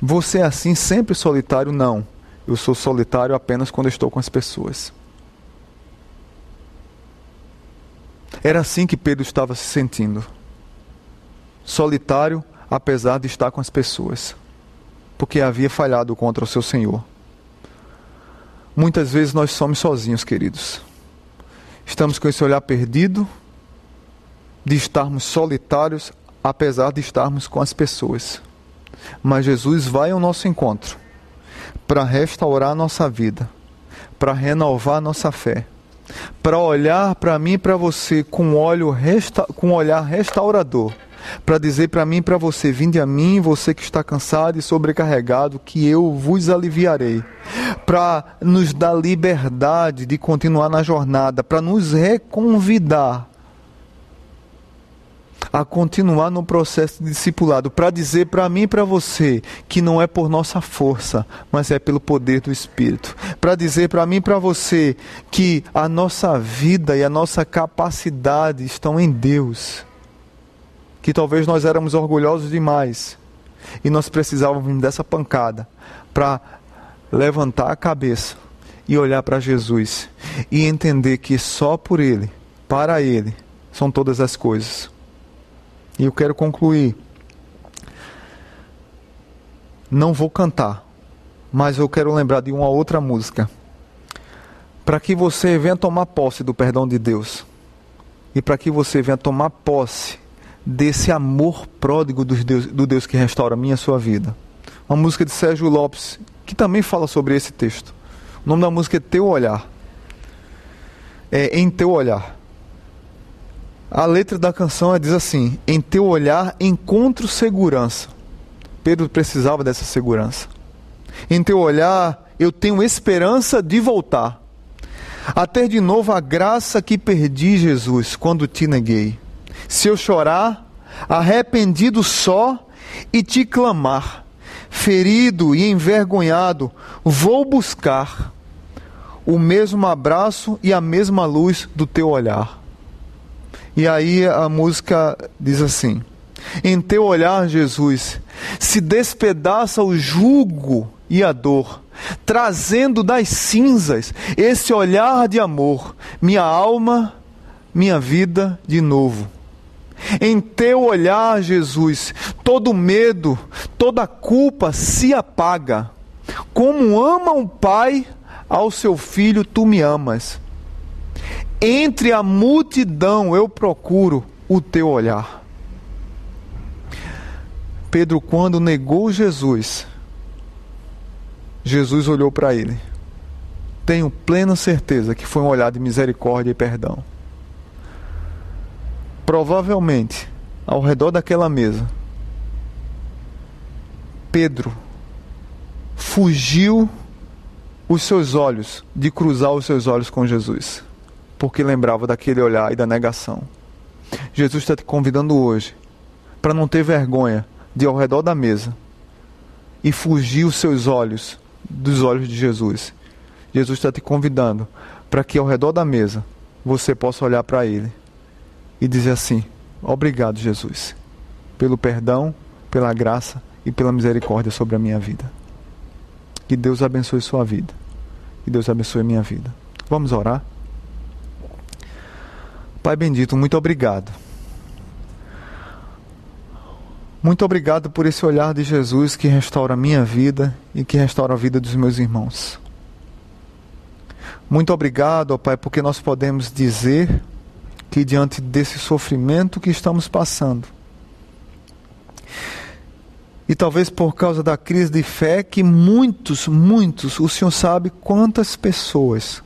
Você é assim sempre solitário? Não. Eu sou solitário apenas quando estou com as pessoas. Era assim que Pedro estava se sentindo. Solitário, apesar de estar com as pessoas. Porque havia falhado contra o seu Senhor. Muitas vezes nós somos sozinhos, queridos. Estamos com esse olhar perdido, de estarmos solitários, apesar de estarmos com as pessoas. Mas Jesus vai ao nosso encontro para restaurar a nossa vida, para renovar a nossa fé, para olhar para mim e para você com, olho resta com um olhar restaurador, para dizer para mim e para você: vinde a mim, você que está cansado e sobrecarregado, que eu vos aliviarei, para nos dar liberdade de continuar na jornada, para nos reconvidar a continuar no processo de discipulado, para dizer para mim e para você que não é por nossa força, mas é pelo poder do Espírito. Para dizer para mim e para você que a nossa vida e a nossa capacidade estão em Deus. Que talvez nós éramos orgulhosos demais e nós precisávamos dessa pancada para levantar a cabeça e olhar para Jesus e entender que só por Ele, para Ele, são todas as coisas. E eu quero concluir. Não vou cantar, mas eu quero lembrar de uma outra música. Para que você venha tomar posse do perdão de Deus. E para que você venha tomar posse desse amor pródigo do Deus, do Deus que restaura a minha e a sua vida. Uma música de Sérgio Lopes, que também fala sobre esse texto. O nome da música é Teu Olhar. É Em Teu Olhar. A letra da canção diz assim: Em teu olhar encontro segurança. Pedro precisava dessa segurança. Em teu olhar eu tenho esperança de voltar. A ter de novo a graça que perdi, Jesus, quando te neguei. Se eu chorar, arrependido só e te clamar, ferido e envergonhado, vou buscar o mesmo abraço e a mesma luz do teu olhar. E aí a música diz assim: Em teu olhar, Jesus, se despedaça o jugo e a dor, trazendo das cinzas esse olhar de amor, minha alma, minha vida de novo. Em teu olhar, Jesus, todo medo, toda culpa se apaga. Como ama um pai ao seu filho, tu me amas. Entre a multidão eu procuro o teu olhar. Pedro, quando negou Jesus, Jesus olhou para ele. Tenho plena certeza que foi um olhar de misericórdia e perdão. Provavelmente, ao redor daquela mesa, Pedro fugiu os seus olhos de cruzar os seus olhos com Jesus porque lembrava daquele olhar e da negação. Jesus está te convidando hoje para não ter vergonha de ao redor da mesa e fugir os seus olhos dos olhos de Jesus. Jesus está te convidando para que ao redor da mesa você possa olhar para Ele e dizer assim: Obrigado, Jesus, pelo perdão, pela graça e pela misericórdia sobre a minha vida. Que Deus abençoe sua vida. Que Deus abençoe minha vida. Vamos orar? Pai bendito, muito obrigado. Muito obrigado por esse olhar de Jesus que restaura a minha vida e que restaura a vida dos meus irmãos. Muito obrigado, ó Pai, porque nós podemos dizer que diante desse sofrimento que estamos passando, e talvez por causa da crise de fé que muitos, muitos, o Senhor sabe quantas pessoas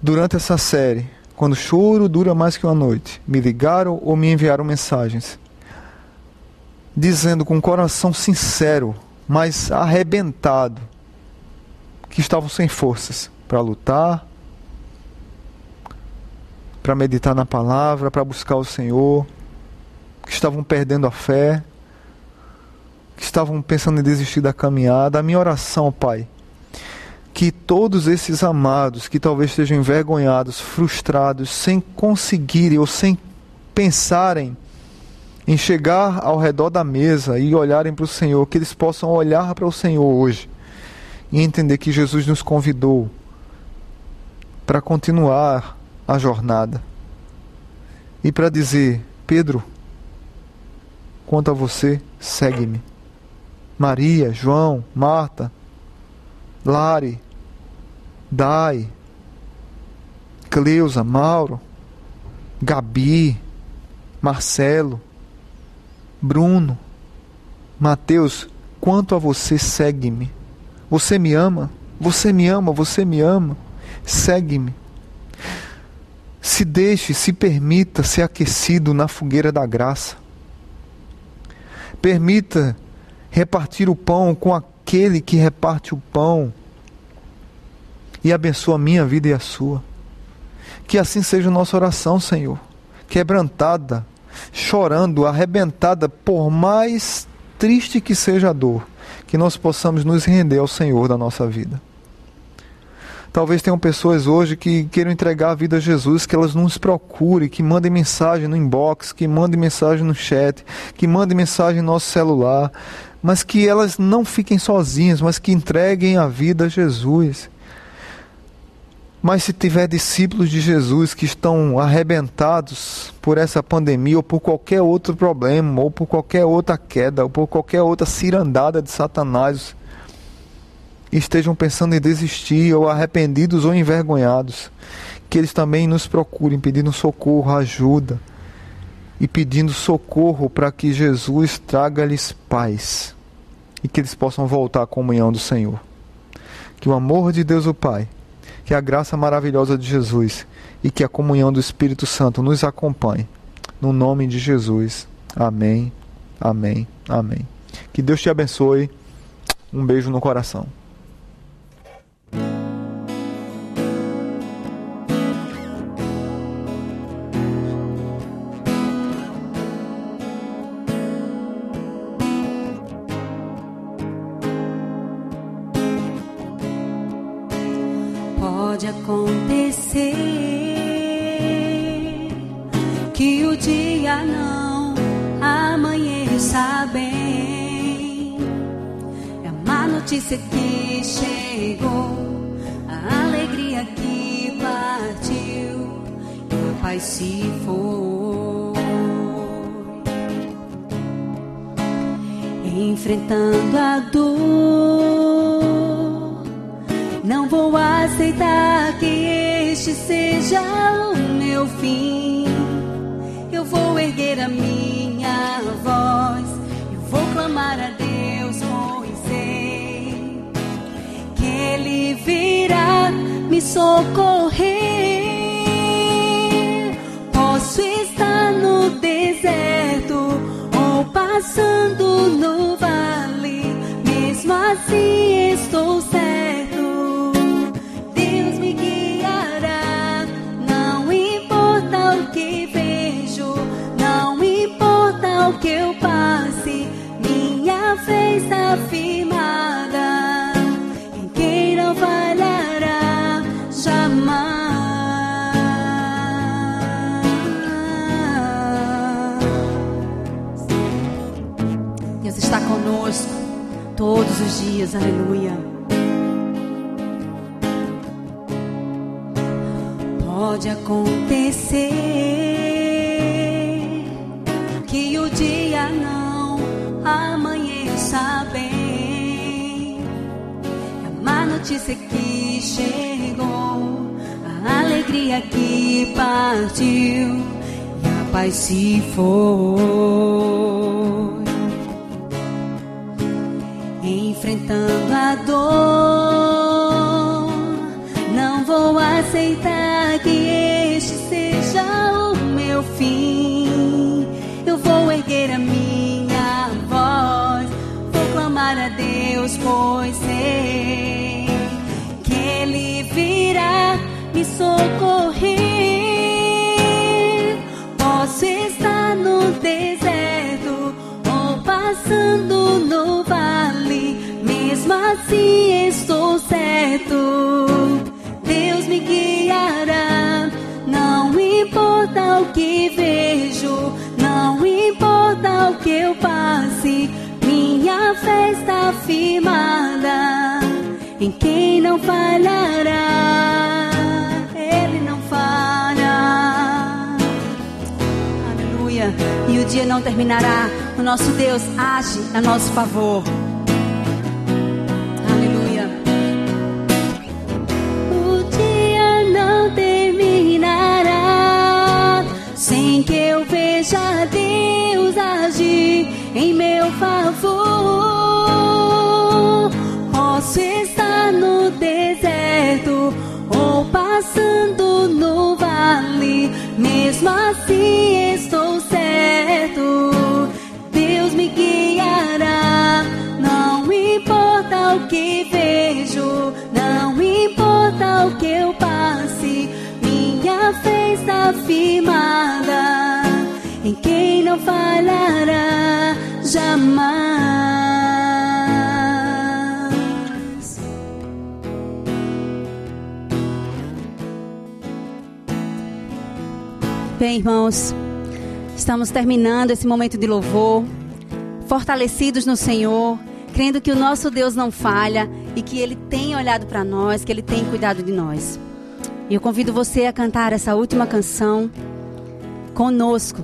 durante essa série, quando o choro dura mais que uma noite, me ligaram ou me enviaram mensagens, dizendo com coração sincero, mas arrebentado, que estavam sem forças para lutar, para meditar na palavra, para buscar o Senhor, que estavam perdendo a fé, que estavam pensando em desistir da caminhada. A minha oração, Pai, que todos esses amados que talvez estejam envergonhados, frustrados, sem conseguirem ou sem pensarem em chegar ao redor da mesa e olharem para o Senhor, que eles possam olhar para o Senhor hoje e entender que Jesus nos convidou para continuar a jornada e para dizer: Pedro, quanto a você, segue-me. Maria, João, Marta, Lari, Dai, Cleusa, Mauro, Gabi, Marcelo, Bruno, Mateus, quanto a você, segue-me. Você me ama? Você me ama? Você me ama? Segue-me. Se deixe, se permita ser aquecido na fogueira da graça. Permita repartir o pão com aquele que reparte o pão e abençoa a minha vida e a sua. Que assim seja a nossa oração, Senhor. Quebrantada, chorando, arrebentada, por mais triste que seja a dor, que nós possamos nos render ao Senhor da nossa vida. Talvez tenham pessoas hoje que queiram entregar a vida a Jesus, que elas nos procurem, que mandem mensagem no inbox, que mandem mensagem no chat, que mandem mensagem no nosso celular, mas que elas não fiquem sozinhas, mas que entreguem a vida a Jesus. Mas se tiver discípulos de Jesus que estão arrebentados por essa pandemia ou por qualquer outro problema, ou por qualquer outra queda, ou por qualquer outra cirandada de Satanás, estejam pensando em desistir, ou arrependidos ou envergonhados, que eles também nos procurem pedindo socorro, ajuda e pedindo socorro para que Jesus traga-lhes paz e que eles possam voltar à comunhão do Senhor. Que o amor de Deus o Pai que a graça maravilhosa de Jesus e que a comunhão do Espírito Santo nos acompanhe. No nome de Jesus. Amém. Amém. Amém. Que Deus te abençoe. Um beijo no coração. Notícia que chegou, a alegria que partiu e a paz se foi. Enfrentando a dor, não vou aceitar que este seja o meu fim. Eu vou erguer a minha voz, eu vou clamar a Deus ele virá me socorrer. Posso estar no deserto ou passando no vale, mesmo assim estou fé está firmada. está conosco todos os dias, aleluia. Pode acontecer notícia que chegou, a alegria que partiu e a paz se foi. enfrentando a dor. Não vou aceitar socorrer. Posso estar no deserto ou passando no vale, mesmo assim estou certo. Deus me guiará, não importa o que vejo, não importa o que eu passe, minha fé está firmada em quem não falhará. E o dia não terminará. O nosso Deus age a nosso favor. Aleluia. O dia não terminará sem que eu veja Deus agir em meu favor. Posso estar no deserto ou passando no vale, mesmo assim estou o que vejo, não importa o que eu passe, minha fé está firmada em quem não falhará jamais. Bem, irmãos, estamos terminando esse momento de louvor, fortalecidos no Senhor, crendo que o nosso Deus não falha e que Ele tem olhado para nós, que Ele tem cuidado de nós. E eu convido você a cantar essa última canção conosco,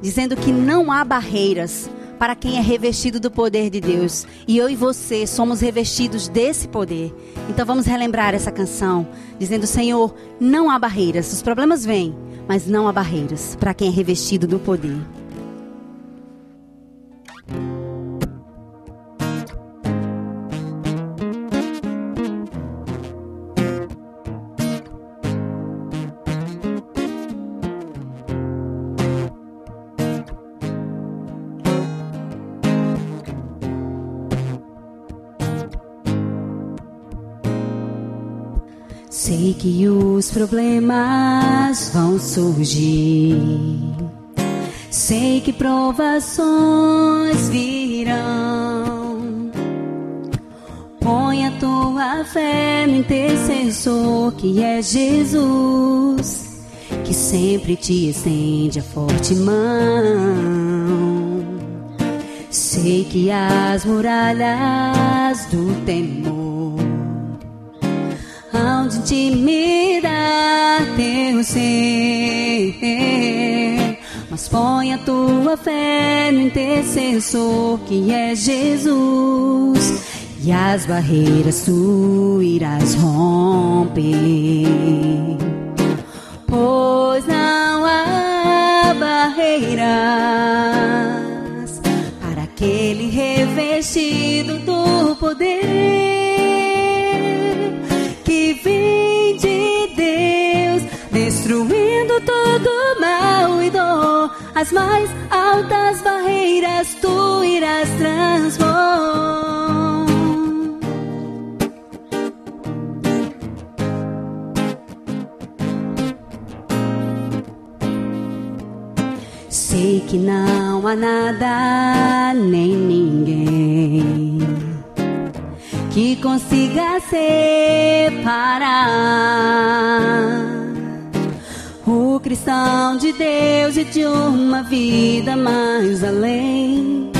dizendo que não há barreiras para quem é revestido do poder de Deus. E eu e você somos revestidos desse poder. Então vamos relembrar essa canção, dizendo: Senhor, não há barreiras. Os problemas vêm, mas não há barreiras para quem é revestido do poder. Sei que os problemas vão surgir. Sei que provações virão. Põe a tua fé no intercessor que é Jesus, que sempre te estende a forte mão. Sei que as muralhas do temor hão de intimidar teu ser. Mas põe a tua fé no intercessor que é Jesus. E as barreiras tu irás romper. Pois não há barreiras para aquele revestido do poder destruindo todo mal e dor. As mais altas barreiras tu irás transformar. Sei que não há nada nem ninguém que consiga separar o cristão de Deus e de uma vida mais além.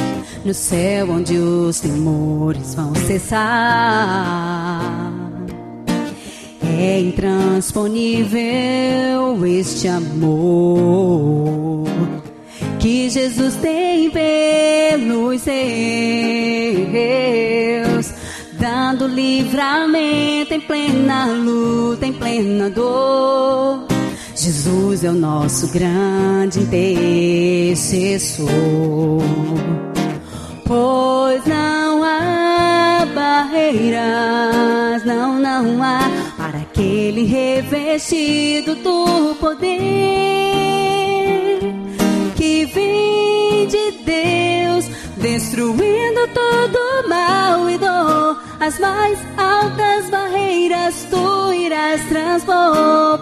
No céu onde os temores vão cessar. É intransponível este amor que Jesus tem pelos seus, dando livramento em plena luta, em plena dor. Jesus é o nosso grande intercessor, pois não há barreiras, não, não há para aquele revestido do poder que vem de Deus, destruindo todo mal e dor. As mais altas barreiras tu irás transpor,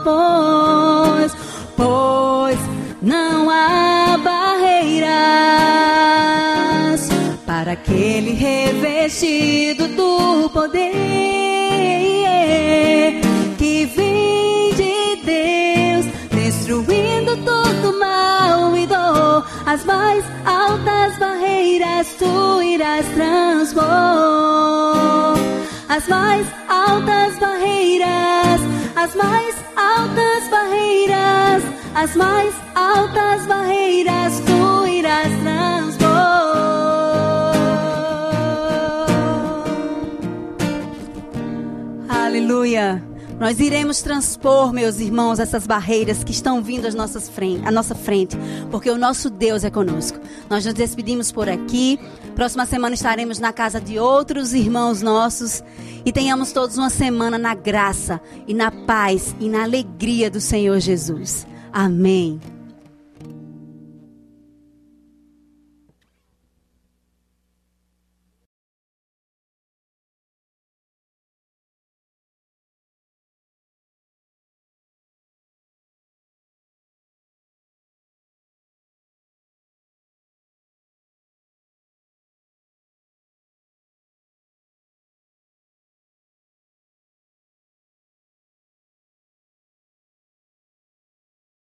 pois, não há barreiras para aquele revestido do poder que vem de Deus, destruindo As mais altas barreiras tu irás transpor. As mais altas barreiras, as mais altas barreiras, as mais altas barreiras tu irás transpor. Aleluia. Nós iremos transpor, meus irmãos, essas barreiras que estão vindo às nossas frente, à nossa frente, porque o nosso Deus é conosco. Nós nos despedimos por aqui. Próxima semana estaremos na casa de outros irmãos nossos e tenhamos todos uma semana na graça e na paz e na alegria do Senhor Jesus. Amém.